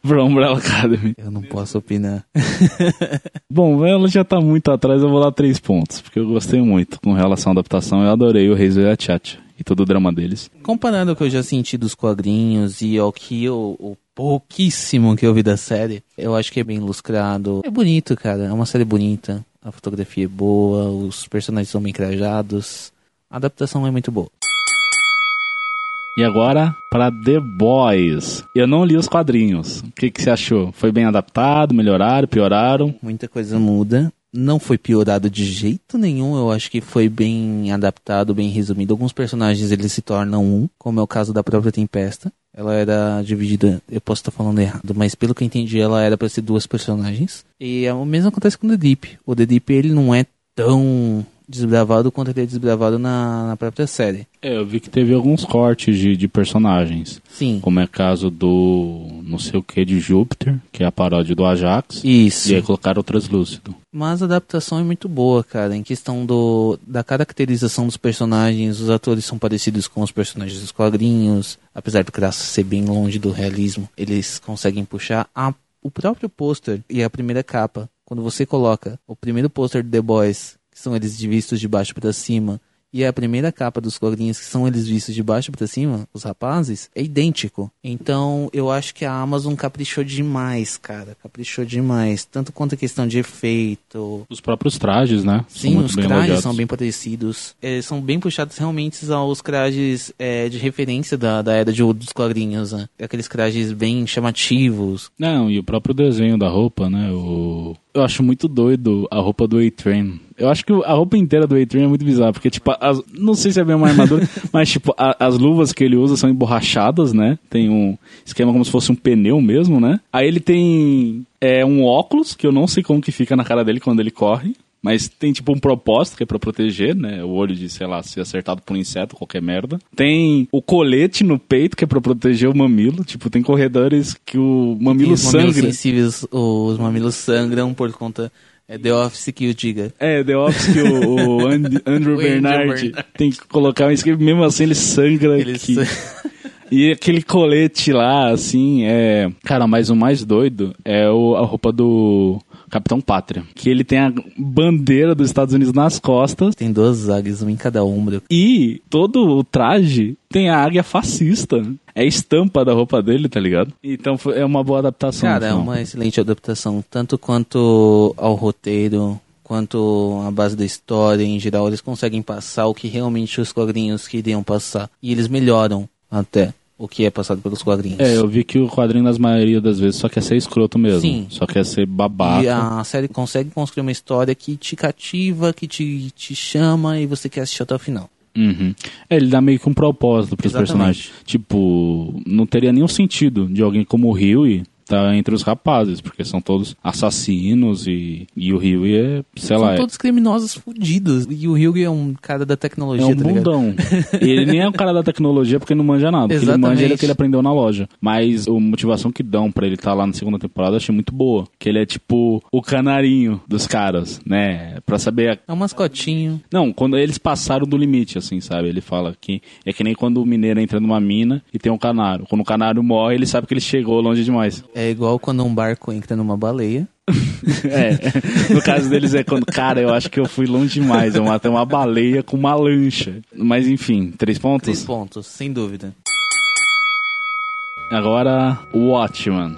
pra Umbrella Academy. Eu não posso opinar. Bom, ela já tá muito atrás, eu vou dar três pontos, porque eu gostei muito com relação à adaptação, eu adorei o Reis e a Tchatcha e todo o drama deles. Comparando ao que eu já senti dos quadrinhos e ao que eu, o pouquíssimo que eu vi da série, eu acho que é bem ilustrado. É bonito, cara, é uma série bonita. A fotografia é boa, os personagens são bem crajados. A adaptação é muito boa. E agora para The Boys. Eu não li os quadrinhos. O que, que você achou? Foi bem adaptado? Melhoraram? Pioraram? Muita coisa muda. Não foi piorado de jeito nenhum. Eu acho que foi bem adaptado, bem resumido. Alguns personagens eles se tornam um, como é o caso da própria Tempesta. Ela era dividida, eu posso estar falando errado, mas pelo que eu entendi, ela era para ser duas personagens. E o mesmo acontece com o The Deep. O The Deep ele não é tão desbravado quanto ele é desbravado na, na própria série. É, eu vi que teve alguns cortes de, de personagens. Sim. Como é o caso do não sei o que de Júpiter, que é a paródia do Ajax. Isso. E aí colocaram o Translúcido. Mas a adaptação é muito boa, cara. Em questão do, da caracterização dos personagens, os atores são parecidos com os personagens dos quadrinhos. Apesar do Graça ser bem longe do realismo, eles conseguem puxar a, o próprio pôster e a primeira capa. Quando você coloca o primeiro pôster de The Boys que são eles vistos de baixo para cima, e a primeira capa dos quadrinhos, que são eles vistos de baixo para cima, os rapazes, é idêntico. Então, eu acho que a Amazon caprichou demais, cara. Caprichou demais. Tanto quanto a questão de efeito. Os próprios trajes, né? Sim, os trajes elogiados. são bem parecidos. É, são bem puxados realmente aos trajes é, de referência da, da era de ouro dos quadrinhos, né? Aqueles trajes bem chamativos. Não, e o próprio desenho da roupa, né? O... Eu acho muito doido a roupa do A-Train eu acho que a roupa inteira do A-Train é muito bizarra, porque, tipo, as, não sei se é bem uma armadura, mas, tipo, a, as luvas que ele usa são emborrachadas, né? Tem um esquema como se fosse um pneu mesmo, né? Aí ele tem é, um óculos, que eu não sei como que fica na cara dele quando ele corre. Mas tem tipo um propósito que é pra proteger, né? O olho de, sei lá, ser acertado por um inseto, qualquer merda. Tem o colete no peito que é pra proteger o mamilo. Tipo, tem corredores que o mamilo os sangra. Mamilos sensíveis, os mamilos sangram por conta é The Office que o diga. É, The Office que o, o And, Andrew Bernard tem que colocar um esquema, mesmo assim ele sangra ele. E aquele colete lá, assim, é. Cara, mas o mais doido é o, a roupa do Capitão Pátria. Que ele tem a bandeira dos Estados Unidos nas costas. Tem duas águias, uma em cada ombro. E todo o traje tem a águia fascista. É a estampa da roupa dele, tá ligado? Então é uma boa adaptação. Cara, é uma excelente adaptação. Tanto quanto ao roteiro, quanto a base da história em geral, eles conseguem passar o que realmente os quadrinhos queriam passar. E eles melhoram até o que é passado pelos quadrinhos. É, eu vi que o quadrinho, nas maioria das vezes, só quer ser escroto mesmo. Sim. Só quer ser babaca. E a série consegue construir uma história que te cativa, que te, te chama e você quer assistir até o final. Uhum. É, ele dá meio que um propósito pros Exatamente. personagens. Tipo, não teria nenhum sentido de alguém como o Huey tá entre os rapazes, porque são todos assassinos e, e o Huey é, sei São lá, é- todos criminosos fudidos. E o Hyuga é um cara da tecnologia, É um tá bundão. ele nem é um cara da tecnologia porque não manja nada. O que ele Exatamente. manja é o que ele aprendeu na loja. Mas a motivação que dão pra ele estar lá na segunda temporada eu achei muito boa. Que ele é tipo o canarinho dos caras, né? Pra saber. a- É um mascotinho. Não, quando eles passaram do limite, assim, sabe? Ele fala que é que nem quando o mineiro entra numa mina e tem um canário. Quando o canário morre, ele sabe que ele chegou longe demais. É igual quando um barco entra numa baleia. É, no caso deles é quando, cara, eu acho que eu fui longe demais. Eu matei uma baleia com uma lancha. Mas enfim, três pontos? Três pontos, sem dúvida. Agora, Watchman.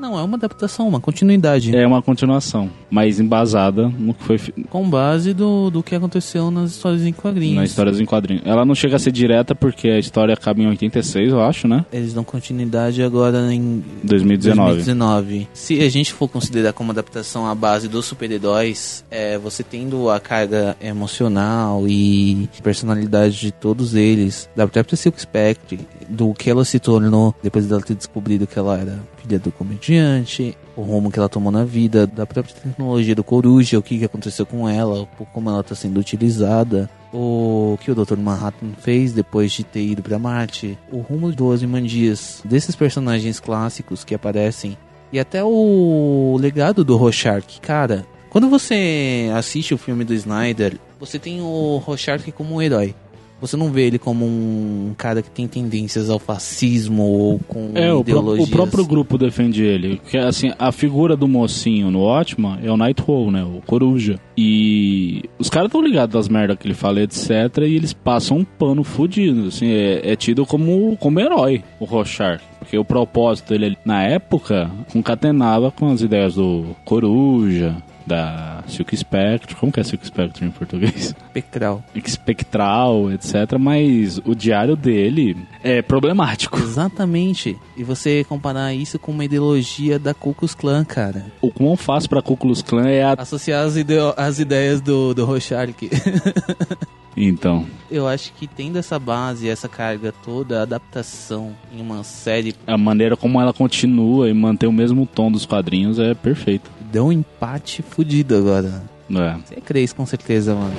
Não, é uma adaptação, uma continuidade. É uma continuação, mas embasada no que foi fi- Com base do, do que aconteceu nas histórias em quadrinhos. na história em quadrinhos. Ela não chega a ser direta porque a história acaba em 86, eu acho, né? Eles dão continuidade agora em 2019. 2019. Se a gente for considerar como adaptação a base dos super-heróis, é, você tendo a carga emocional e personalidade de todos eles, da própria Silk Spectre, do que ela se tornou depois dela ter descobrido que ela era filha do comediante, o rumo que ela tomou na vida, da própria tecnologia do Coruja, o que, que aconteceu com ela, como ela está sendo utilizada, o que o Dr. Manhattan fez depois de ter ido para Marte, o rumo do Ozymandias, desses personagens clássicos que aparecem, e até o legado do Rorschach. Cara, quando você assiste o filme do Snyder, você tem o Rorschach como um herói. Você não vê ele como um cara que tem tendências ao fascismo ou com É, o, pró- ideologias. o próprio grupo defende ele. Que, assim, a figura do mocinho no Watchman é o Nightwolf, né? O Coruja. E os caras estão ligados das merdas que ele fala, etc. E eles passam um pano fudido. Assim, é, é tido como, como herói, o Rorschach. Porque o propósito dele, na época, concatenava com as ideias do Coruja, da Silk Spectre. Como que é Silk Spectre em português? espectral. espectral, etc. Mas o diário dele é problemático. Exatamente. E você comparar isso com uma ideologia da Ku Klux Klan, cara. O quão fácil pra Ku Klux Klan é a... Associar as, as ideias do, do Rorschach. Então, Eu acho que tendo essa base, essa carga toda, a adaptação em uma série a maneira como ela continua e mantém o mesmo tom dos quadrinhos é perfeita. Deu um empate fudido agora. É. Você é com certeza, mano.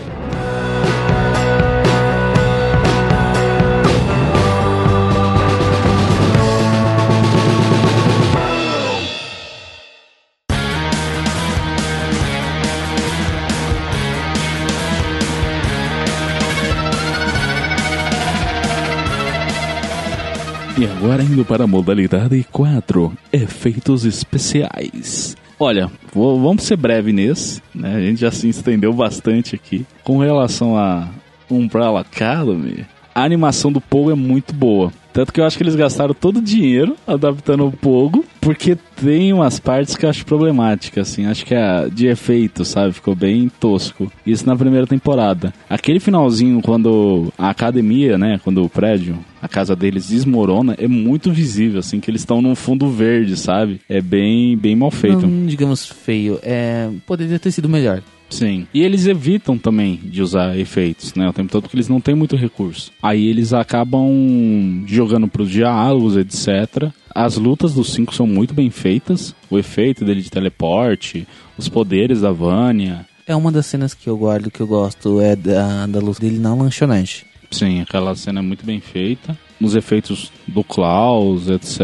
E agora indo para a modalidade 4, efeitos especiais. Olha, vou- vamos ser breve nesse, né? A gente já se estendeu bastante aqui. Com relação a Umbrella Academy, a animação do Pogo é muito boa. Tanto que eu acho que eles gastaram todo o dinheiro adaptando o Pogo, porque tem umas partes que eu acho problemáticas, assim. Acho que é de efeito, sabe? Ficou bem tosco. Isso na primeira temporada. Aquele finalzinho, quando a academia, né? Quando o prédio, a casa deles desmorona, é muito visível, assim, que eles estão num fundo verde, sabe? É bem, bem mal feito. Não, digamos feio. É, poderia ter sido melhor. Sim. E eles evitam também de usar efeitos, né? O tempo todo porque eles não têm muito recurso. Aí eles acabam jogando pros diálogos, etc. As lutas dos cinco são muito bem feitas. O efeito dele de teleporte, os poderes da Vânia. É uma das cenas que eu guardo, que eu gosto, é da, da luz dele na lanchonete. Sim, aquela cena é muito bem feita. Os efeitos do Klaus, etc.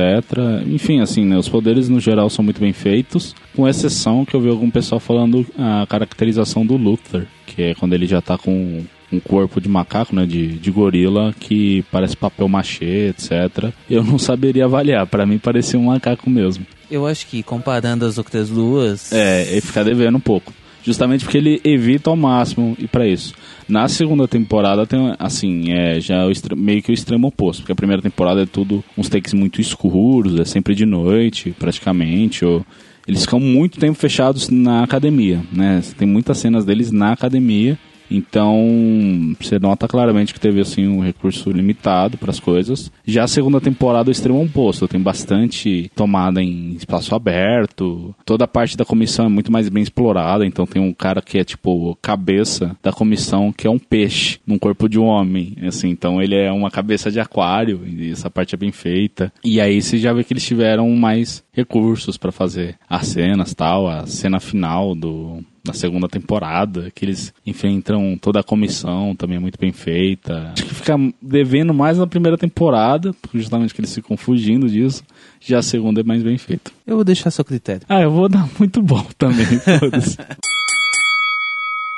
Enfim, assim, né? Os poderes no geral são muito bem feitos. Com exceção que eu vi algum pessoal falando a caracterização do Luthor, que é quando ele já tá com um corpo de macaco, né? De, de gorila, que parece papel machê, etc. Eu não saberia avaliar. Pra mim parecia um macaco mesmo. Eu acho que comparando as outras duas. É, ele fica devendo um pouco. Justamente porque ele evita ao máximo ir pra isso. Na segunda temporada tem, assim, é já extre- meio que o extremo oposto. Porque a primeira temporada é tudo uns takes muito escuros, é sempre de noite, praticamente. Ou, eles ficam muito tempo fechados na academia, né? Tem muitas cenas deles na academia então, você nota claramente que teve assim um recurso limitado para as coisas. Já a segunda temporada, o extremo oposto, tem bastante tomada em espaço aberto. Toda a parte da comissão é muito mais bem explorada, então tem um cara que é tipo cabeça da comissão, que é um peixe num corpo de um homem, assim, então ele é uma cabeça de aquário, e essa parte é bem feita. E aí você já vê que eles tiveram mais recursos para fazer as cenas, tal, a cena final do na segunda temporada, que eles enfrentam toda a comissão, também é muito bem feita. Acho que fica devendo mais na primeira temporada, justamente que eles ficam fugindo disso. Já a segunda é mais bem feita. Eu vou deixar seu critério. Ah, eu vou dar muito bom também.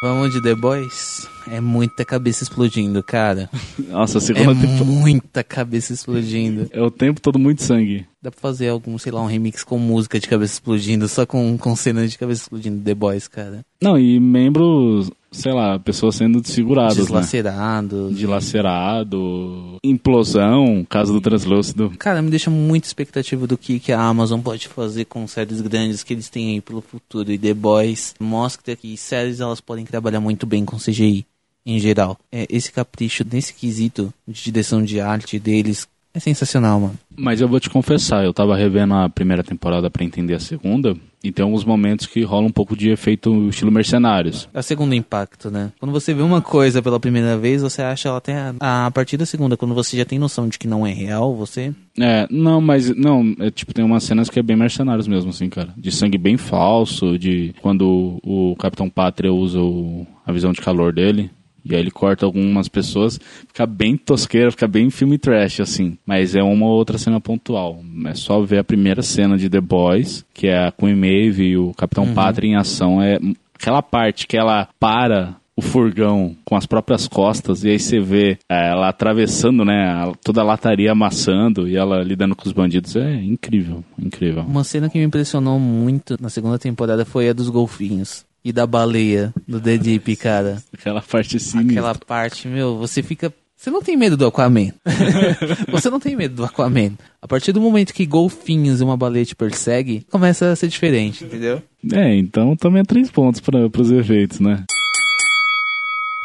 Vamos de The Boys? É muita cabeça explodindo, cara. Nossa, a segunda é temporada. muita cabeça explodindo. É o tempo todo muito sangue. Dá pra fazer algum, sei lá, um remix com música de cabeça explodindo, só com, com cenas de cabeça explodindo The Boys, cara. Não, e membros, sei lá, pessoas sendo desfiguradas. Deslacerado. Né? Dilacerado. Implosão, caso do translúcido. Cara, me deixa muito expectativa do que, que a Amazon pode fazer com séries grandes que eles têm aí pelo futuro. E The Boys mostra que séries elas podem trabalhar muito bem com CGI em geral. É, esse capricho nesse quesito de direção de arte deles é sensacional, mano. Mas eu vou te confessar, eu tava revendo a primeira temporada para entender a segunda, e tem alguns momentos que rola um pouco de efeito estilo mercenários. É o segundo impacto, né? Quando você vê uma coisa pela primeira vez, você acha ela até a, a partir da segunda, quando você já tem noção de que não é real, você. É, não, mas não, é tipo, tem umas cenas que é bem mercenários mesmo, assim, cara. De sangue bem falso, de quando o Capitão Pátria usa o, a visão de calor dele. E aí ele corta algumas pessoas, fica bem tosqueira, fica bem filme trash, assim. Mas é uma ou outra cena pontual. É só ver a primeira cena de The Boys, que é a Queen Maeve e o Capitão uhum. Pátria em ação. É aquela parte que ela para o furgão com as próprias costas e aí você vê é, ela atravessando, né, toda a lataria amassando e ela lidando com os bandidos. É incrível, incrível. Uma cena que me impressionou muito na segunda temporada foi a dos golfinhos e da baleia do The Deep, cara. Aquela parte sinistra. Aquela parte, meu, você fica. Você não tem medo do Aquaman. você não tem medo do Aquaman. A partir do momento que golfinhos e uma baleia te persegue, começa a ser diferente, entendeu? É, então também é três pontos para os efeitos, né?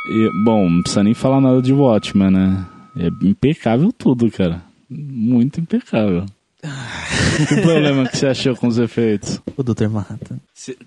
E, bom, não precisa nem falar nada de Watchmen, né? É impecável tudo, cara. Muito impecável. que problema que você achou com os efeitos? O Dr. Manhattan.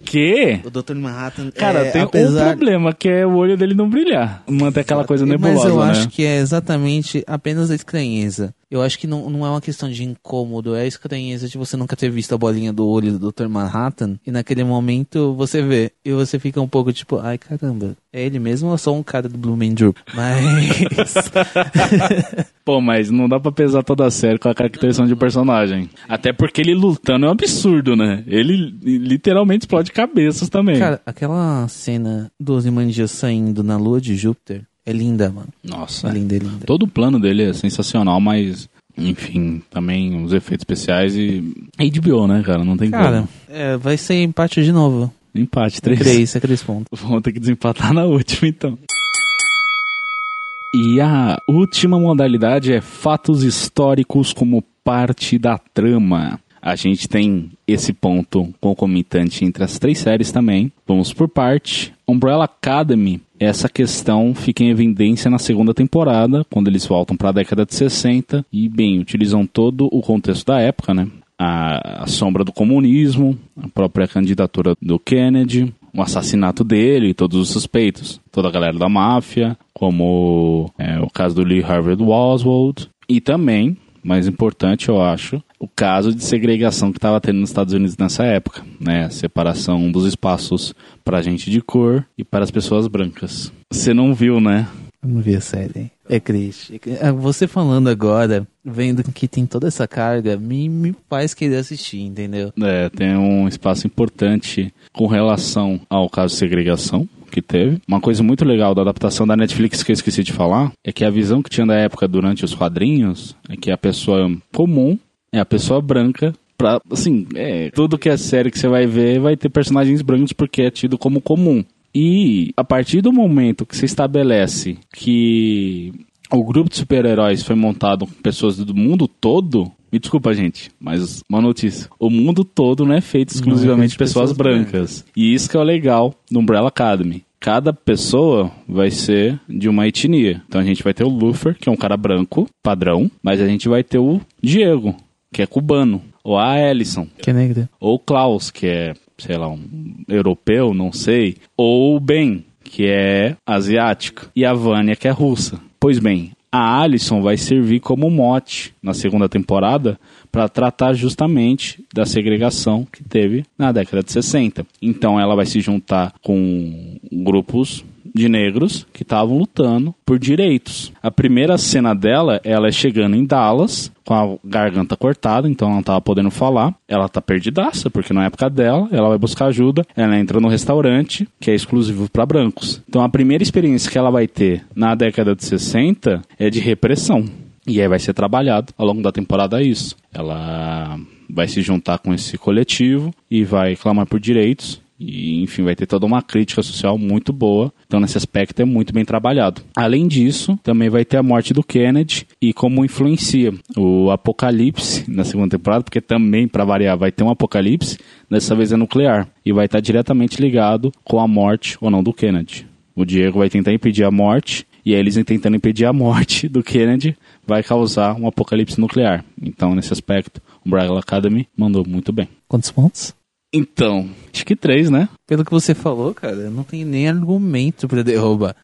Que? O Dr. Manhattan. Cara, é, tem apesar... um problema que é o olho dele não brilhar. Manter aquela coisa nebulosa. Mas eu né? acho que é exatamente apenas a estranheza. Eu acho que não, não é uma questão de incômodo, é a estranheza de você nunca ter visto a bolinha do olho do Dr. Manhattan e naquele momento você vê e você fica um pouco tipo, ai caramba, é ele mesmo ou é só um cara do Blue Man Group? Mas. Pô, mas não dá pra pesar toda a série com a caracterização de personagem. Até porque ele lutando é um absurdo, né? Ele literalmente explode cabeças também. Cara, aquela cena do Ozymandias saindo na lua de Júpiter é linda, mano. Nossa. É linda, é linda. Todo o plano dele é sensacional, mas enfim, também os efeitos especiais e HBO, né, cara? Não tem cara, como. É, vai ser empate de novo. Empate, três. Três, é três pontos. Vamos ter que desempatar na última, então. E a última modalidade é fatos históricos como parte da trama. A gente tem esse ponto concomitante entre as três séries também. Vamos por parte. Umbrella Academy, essa questão fica em evidência na segunda temporada, quando eles voltam para a década de 60 e, bem, utilizam todo o contexto da época, né? A, a sombra do comunismo, a própria candidatura do Kennedy, o assassinato dele e todos os suspeitos, toda a galera da máfia, como é, o caso do Lee Harvey Oswald, e também mais importante, eu acho, o caso de segregação que estava tendo nos Estados Unidos nessa época, né? A separação dos espaços para gente de cor e para as pessoas brancas. Você não viu, né? Eu não vi a série. É triste. É, você falando agora, vendo que tem toda essa carga, me, me faz querer assistir, entendeu? É, tem um espaço importante com relação ao caso de segregação, que teve. Uma coisa muito legal da adaptação da Netflix que eu esqueci de falar é que a visão que tinha da época durante os quadrinhos é que a pessoa comum é a pessoa branca pra, assim, é, tudo que é série que você vai ver vai ter personagens brancos porque é tido como comum. E a partir do momento que você estabelece que o grupo de super-heróis foi montado com pessoas do mundo todo, Me desculpa, gente, mas uma notícia. O mundo todo não é feito exclusivamente de pessoas, pessoas brancas. E isso que é o legal do Umbrella Academy. Cada pessoa vai ser de uma etnia. Então a gente vai ter o Lufer, que é um cara branco, padrão, mas a gente vai ter o Diego, que é cubano. Ou a Ellison, Que é negra. ou Klaus, que é, sei lá, um europeu, não sei, ou o Ben, que é asiático, e a Vânia, que é russa. Pois bem, a Alison vai servir como mote na segunda temporada para tratar justamente da segregação que teve na década de 60. Então ela vai se juntar com grupos de negros que estavam lutando por direitos. A primeira cena dela, ela é chegando em Dallas com a garganta cortada, então ela não tava podendo falar. Ela tá perdidaça, porque na época dela, ela vai buscar ajuda, ela entra no restaurante, que é exclusivo para brancos. Então a primeira experiência que ela vai ter na década de 60 é de repressão. E aí vai ser trabalhado ao longo da temporada isso. Ela vai se juntar com esse coletivo e vai clamar por direitos. E, enfim, vai ter toda uma crítica social muito boa. Então, nesse aspecto, é muito bem trabalhado. Além disso, também vai ter a morte do Kennedy e como influencia o apocalipse na segunda temporada, porque também, para variar, vai ter um apocalipse, dessa vez é nuclear. E vai estar diretamente ligado com a morte ou não do Kennedy. O Diego vai tentar impedir a morte, e eles tentando impedir a morte do Kennedy vai causar um apocalipse nuclear. Então, nesse aspecto, o Umbrella Academy mandou muito bem. Quantos pontos? Então, acho que três, né? Pelo que você falou, cara, não tem nem argumento pra derrubar.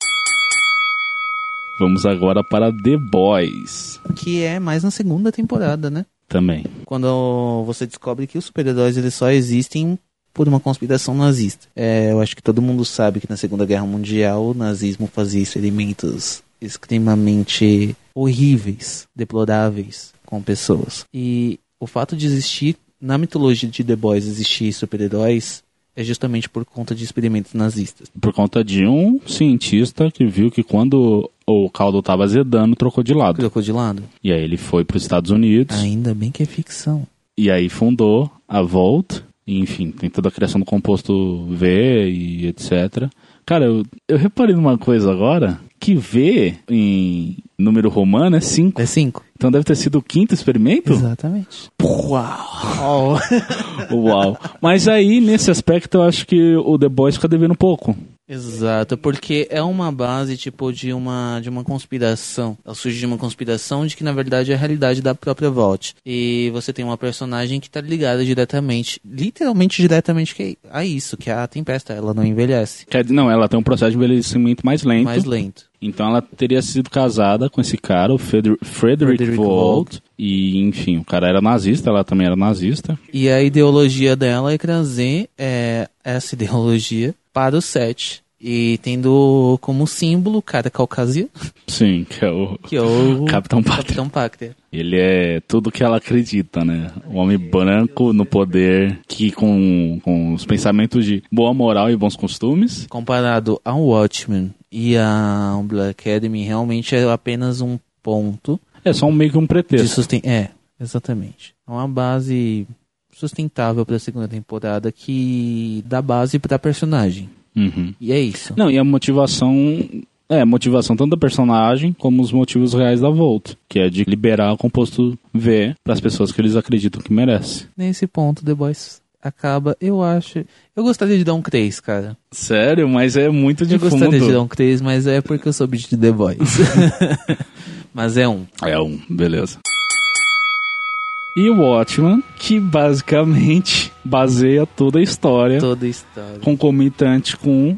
Vamos agora para The Boys Que é mais na segunda temporada, né? também. Quando você descobre que os super-heróis eles só existem por uma conspiração nazista. É, eu acho que todo mundo sabe que na Segunda Guerra Mundial o nazismo fazia experimentos extremamente horríveis, deploráveis com pessoas. E o fato de existir na mitologia de The Boys existir super-heróis é justamente por conta de experimentos nazistas. Por conta de um cientista que viu que quando o caldo estava azedando, trocou de lado. Colocou de lado? E aí ele foi para os Estados Unidos Ainda bem que é ficção. e aí fundou a Volt. Enfim, tem toda a criação do composto V e etc. Cara, eu, eu reparei numa coisa agora, que V em número romano é 5. É cinco? Então deve ter sido o quinto experimento? Exatamente. Uau! Uau! Mas aí, nesse aspecto, eu acho que o The Boys fica devendo um pouco. Exato, porque é uma base tipo de uma de uma conspiração. Ela surge de uma conspiração de que na verdade é a realidade da própria Vault. E você tem uma personagem que tá ligada diretamente, literalmente diretamente que- a isso, que é a Tempesta, ela não envelhece, Quer dizer, não, ela tem um processo de envelhecimento mais lento. mais lento. Então ela teria sido casada com esse cara, o Frederick, Frederick Volt. E, enfim, o cara era nazista, ela também era nazista. E a ideologia dela é trazer é, essa ideologia para o set. E tendo como símbolo o cara caucasiano, Sim, que é o que é o Capitão Pátria. Capitão Pátria. Ele é tudo que ela acredita, né? Um homem branco no poder, que com, com os pensamentos de boa moral e bons costumes. comparado ao Watchmen e a Umbrella Academy, realmente é apenas um ponto É só um meio que um pretexto. susten... É, exatamente. É uma base sustentável para a segunda temporada que dá base para personagem. Uhum. E é isso. Não, e a motivação. É, a motivação tanto da personagem como os motivos reais da Volt, que é de liberar o composto V para as pessoas que eles acreditam que merece. Nesse ponto, The Boys acaba, eu acho. Eu gostaria de dar um 3, cara. Sério, mas é muito de eu gostaria fundo. de dar um 3, mas é porque eu sou bicho de The Boys. mas é um. É um, beleza. E o Watchman, que basicamente baseia toda a história Toda a história. concomitante com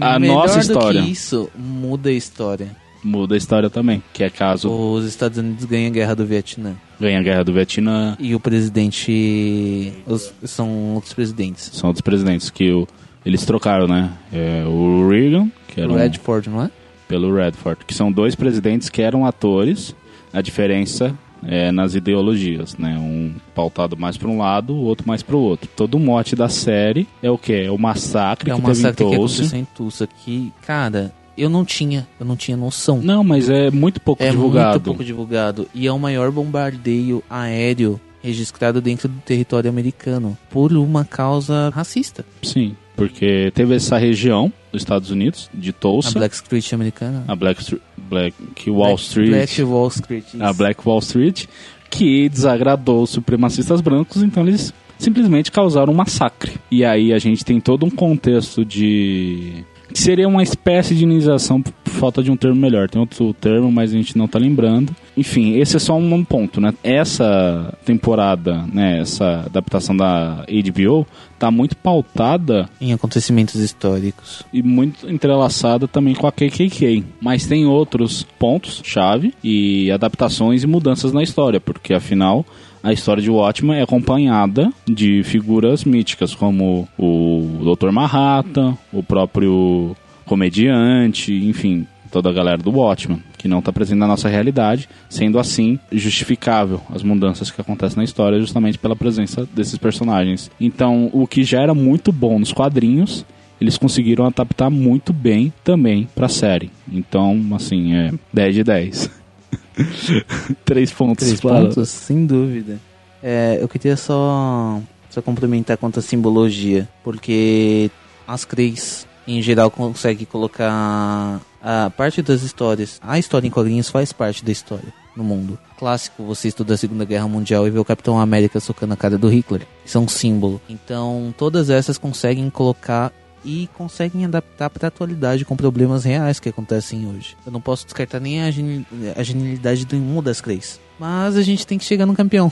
a Melhor nossa do história. que isso, muda a história. muda a história também, que é caso Os Estados Unidos ganham a guerra do Vietnã. ganha a guerra do Vietnã, E o presidente. Os, são outros presidentes. são outros presidentes que o, eles trocaram, né? É, o Reagan, que era O um, Redford, não é? pelo Redford, que são dois presidentes que eram atores. A diferença é nas ideologias, né? Um pautado mais para um lado, o outro mais para o outro. Todo o mote da série é o quê? É o massacre É que teve em que aconteceu em Tulsa. Que, cara, eu não tinha. Eu não tinha noção. Não, mas é muito pouco é divulgado. muito pouco divulgado. E é o maior bombardeio aéreo registrado dentro do território americano. Por uma causa racista. Sim, porque teve essa região dos Estados Unidos, de A Tulsa, Black Street americana. a Black, Str- Black Wall Black- Street, Black Wall Street. a isso. Black Wall Street, que desagradou os supremacistas brancos, então eles simplesmente causaram um massacre. E aí a gente tem todo um contexto de seria uma espécie de iniciação por falta de um termo melhor. Tem outro termo, mas a gente não tá lembrando. Enfim, esse é só um ponto, né? Essa temporada, né, essa adaptação da HBO tá muito pautada em acontecimentos históricos e muito entrelaçada também com a KKK. Mas tem outros pontos chave e adaptações e mudanças na história, porque afinal a história de Watchmen é acompanhada de figuras míticas como o Dr. Manhattan, o próprio comediante, enfim, toda a galera do Watchmen, que não está presente na nossa realidade, sendo assim justificável as mudanças que acontecem na história justamente pela presença desses personagens. Então, o que já era muito bom nos quadrinhos, eles conseguiram adaptar muito bem também para a série. Então, assim, é 10 de 10. Três pontos. Três pontos, sem dúvida. É, eu queria só, só complementar quanto à simbologia, porque as Cris, em geral, conseguem colocar a parte das histórias. A história em quadrinhos faz parte da história no mundo. Clássico, você estuda a Segunda Guerra Mundial e vê o Capitão América socando a cara do Hitler. Isso é um símbolo. Então, todas essas conseguem colocar e conseguem adaptar para a atualidade com problemas reais que acontecem hoje. Eu não posso descartar nem a, geni a genialidade de uma das três. Mas a gente tem que chegar no campeão.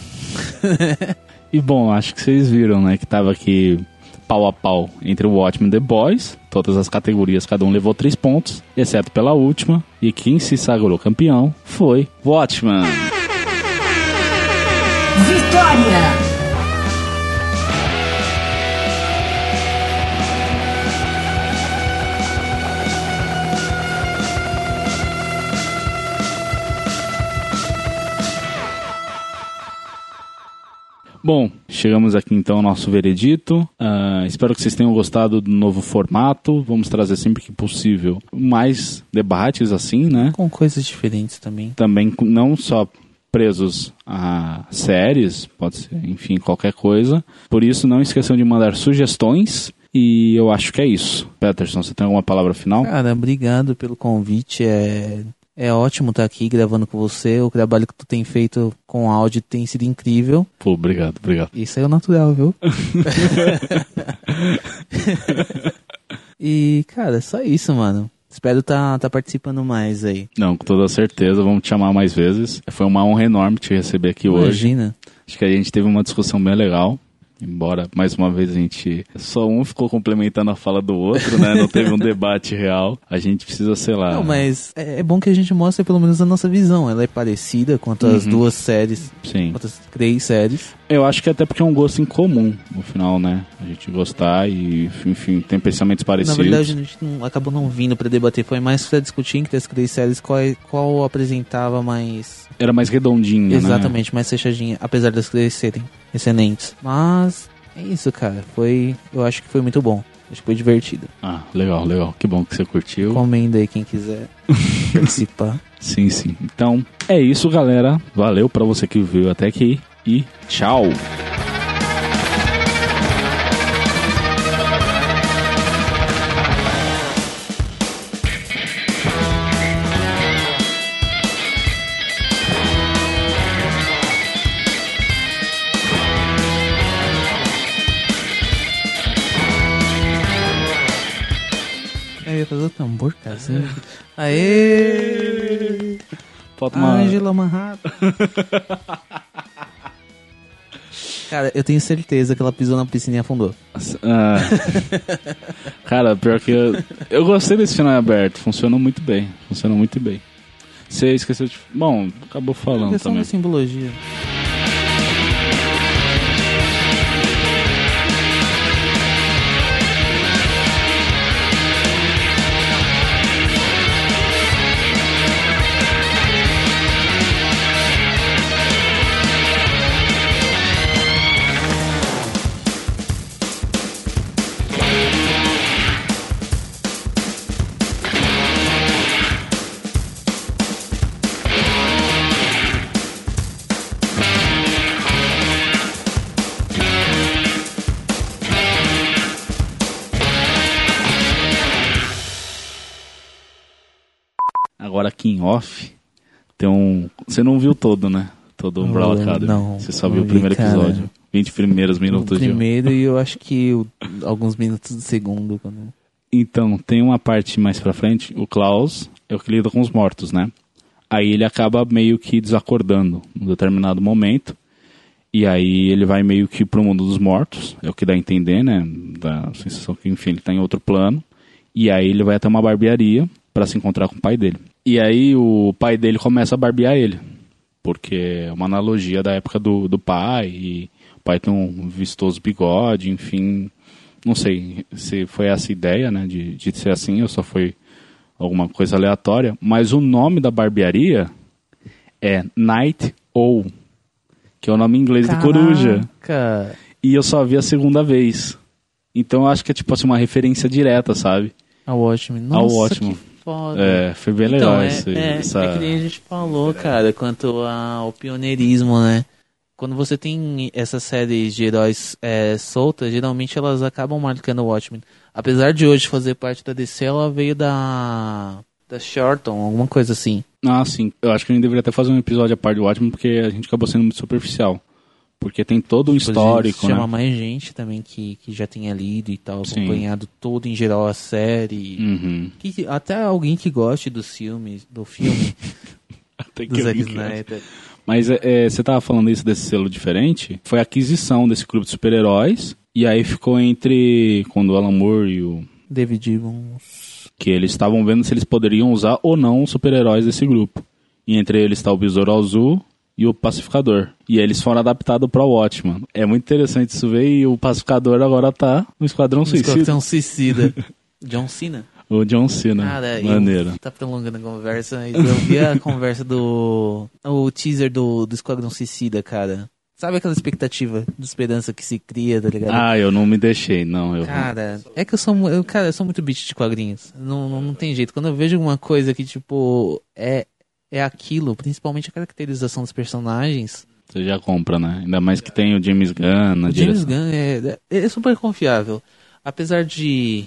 e bom, acho que vocês viram, né, que tava aqui pau a pau entre o Watchmen e The Boys. Todas as categorias, cada um levou três pontos, exceto pela última. E quem se sagrou campeão foi Watchmen. Vitória! Bom, chegamos aqui então ao nosso veredito. Uh, espero que vocês tenham gostado do novo formato. Vamos trazer sempre que possível mais debates assim, né? Com coisas diferentes também. Também não só presos a séries, pode ser, enfim, qualquer coisa. Por isso, não esqueçam de mandar sugestões. E eu acho que é isso. Peterson, você tem alguma palavra final? Cara, obrigado pelo convite. É é ótimo estar aqui gravando com você. O trabalho que tu tem feito com áudio tem sido incrível. Pô, obrigado, obrigado. Isso é o natural, viu? e, cara, só isso, mano. Espero tá, tá participando mais aí. Não, com toda certeza. Vamos te chamar mais vezes. Foi uma honra enorme te receber aqui Imagina. hoje. Imagina. Acho que a gente teve uma discussão bem legal. Embora, mais uma vez, a gente. Só um ficou complementando a fala do outro, né? Não teve um debate real. A gente precisa, sei lá. Não, mas é, é bom que a gente mostre pelo menos a nossa visão. Ela é parecida quanto as uhum. duas séries. Sim. Quanto as três séries. Eu acho que até porque é um gosto em comum, no final, né? A gente gostar e, enfim, tem pensamentos parecidos. Na verdade, a gente não, acabou não vindo para debater. Foi mais pra discutir entre as três séries qual, qual apresentava mais. Era mais redondinho, né? Exatamente, né? mais fechadinha, apesar das três serem excelentes. Mas é isso, cara. Foi. Eu acho que foi muito bom. Acho que foi divertido. Ah, legal, legal. Que bom que você curtiu. Comenda aí quem quiser participar. Sim, sim. Então, é isso, galera. Valeu para você que viu até aqui e tchau. Fazer o tambor, cara. Assim. Aê! Falta uma... Angela Manhattan. Cara, eu tenho certeza que ela pisou na piscina e afundou. Ah. Cara, pior que eu, eu gostei desse final aberto. Funcionou muito bem. Funcionou muito bem. Você esqueceu de. Bom, acabou falando é também. simbologia. Off, tem um. Você não viu todo, né? comentou do Umbrella Academy? não, Você só viu o primeiro cara. episódio. 20 primeiros O minutos de primeiro e eu acho que o- alguns minutos do segundo. Quando... Então, tem uma parte mais pra frente, o Klaus é o que lida com os mortos, né? Aí ele acaba meio que desacordando num determinado momento. E aí ele vai meio que pro mundo dos mortos, é o que dá a entender, né? Da sensação que, enfim, ele tá em outro plano. E aí ele vai até uma barbearia pra se encontrar com o pai dele. E aí o pai dele começa a barbear ele. Porque é uma analogia da época do, do pai. E o pai tem um vistoso bigode, enfim. Não sei se foi essa ideia, né? De, de ser assim, ou só foi alguma coisa aleatória. Mas o nome da barbearia é Night Owl. Que é o nome em inglês de coruja. Caraca. E eu só vi a segunda vez. Então eu acho que é tipo assim, uma referência direta, sabe? Ao Watchmen. Ao Nossa, Watchmen. que foda. É, foi bem Então, legal é, esse, é, essa... é que nem a gente falou, cara, quanto ao pioneirismo, né? Quando você tem essas séries de heróis é, soltas, geralmente elas acabam marcando o Watchmen. Apesar de hoje fazer parte da DC, ela veio da da Shorton, alguma coisa assim. Ah, sim. Eu acho que a gente deveria até fazer um episódio a parte do Watchmen, porque a gente acabou sendo muito superficial. Porque tem todo um histórico, Chama né? mais gente também que, que já tenha lido e tal, Sim. acompanhado todo em geral a série. Uhum. Que, até alguém que goste dos filmes, do filme Até que do Zack Snyder. Mas é, é, você tava falando isso desse selo diferente. Foi a aquisição desse grupo de super-heróis. E aí ficou entre. Quando o Alan Moore e o. David Gibbons. Que eles estavam vendo se eles poderiam usar ou não os super-heróis desse grupo. E entre eles está o Besouro Azul e o Pacificador. E eles foram adaptados para o Watchman. É muito interessante isso ver. E o Pacificador agora tá no Esquadrão Suicida. Esquadrão Suicida. John Cena. O John Cena. Cara, Maneiro. tá prolongando a conversa, eu vi a conversa do. O teaser do, do Esquadrão Suicida, cara. Sabe aquela expectativa de esperança que se cria, tá ligado? Ah, eu não me deixei, não. Eu... Cara, é que eu sou, eu, cara, eu sou muito bicho de quadrinhos. Não, não, não tem jeito. Quando eu vejo alguma coisa que, tipo, é, é aquilo, principalmente a caracterização dos personagens. Você já compra, né? Ainda mais que tem o James Gunn na O James direção. Gunn é, é, é super confiável. Apesar de.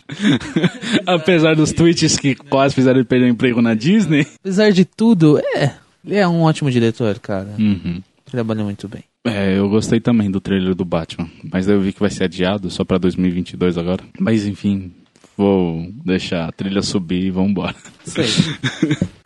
Apesar dos tweets que quase fizeram ele perder o emprego na Disney. Apesar de tudo, é. Ele é um ótimo diretor, cara. Uhum. Trabalha muito bem. É, eu gostei também do trailer do Batman. Mas daí eu vi que vai ser adiado só pra 2022 agora. Mas enfim, vou deixar a trilha subir e vambora. Aí.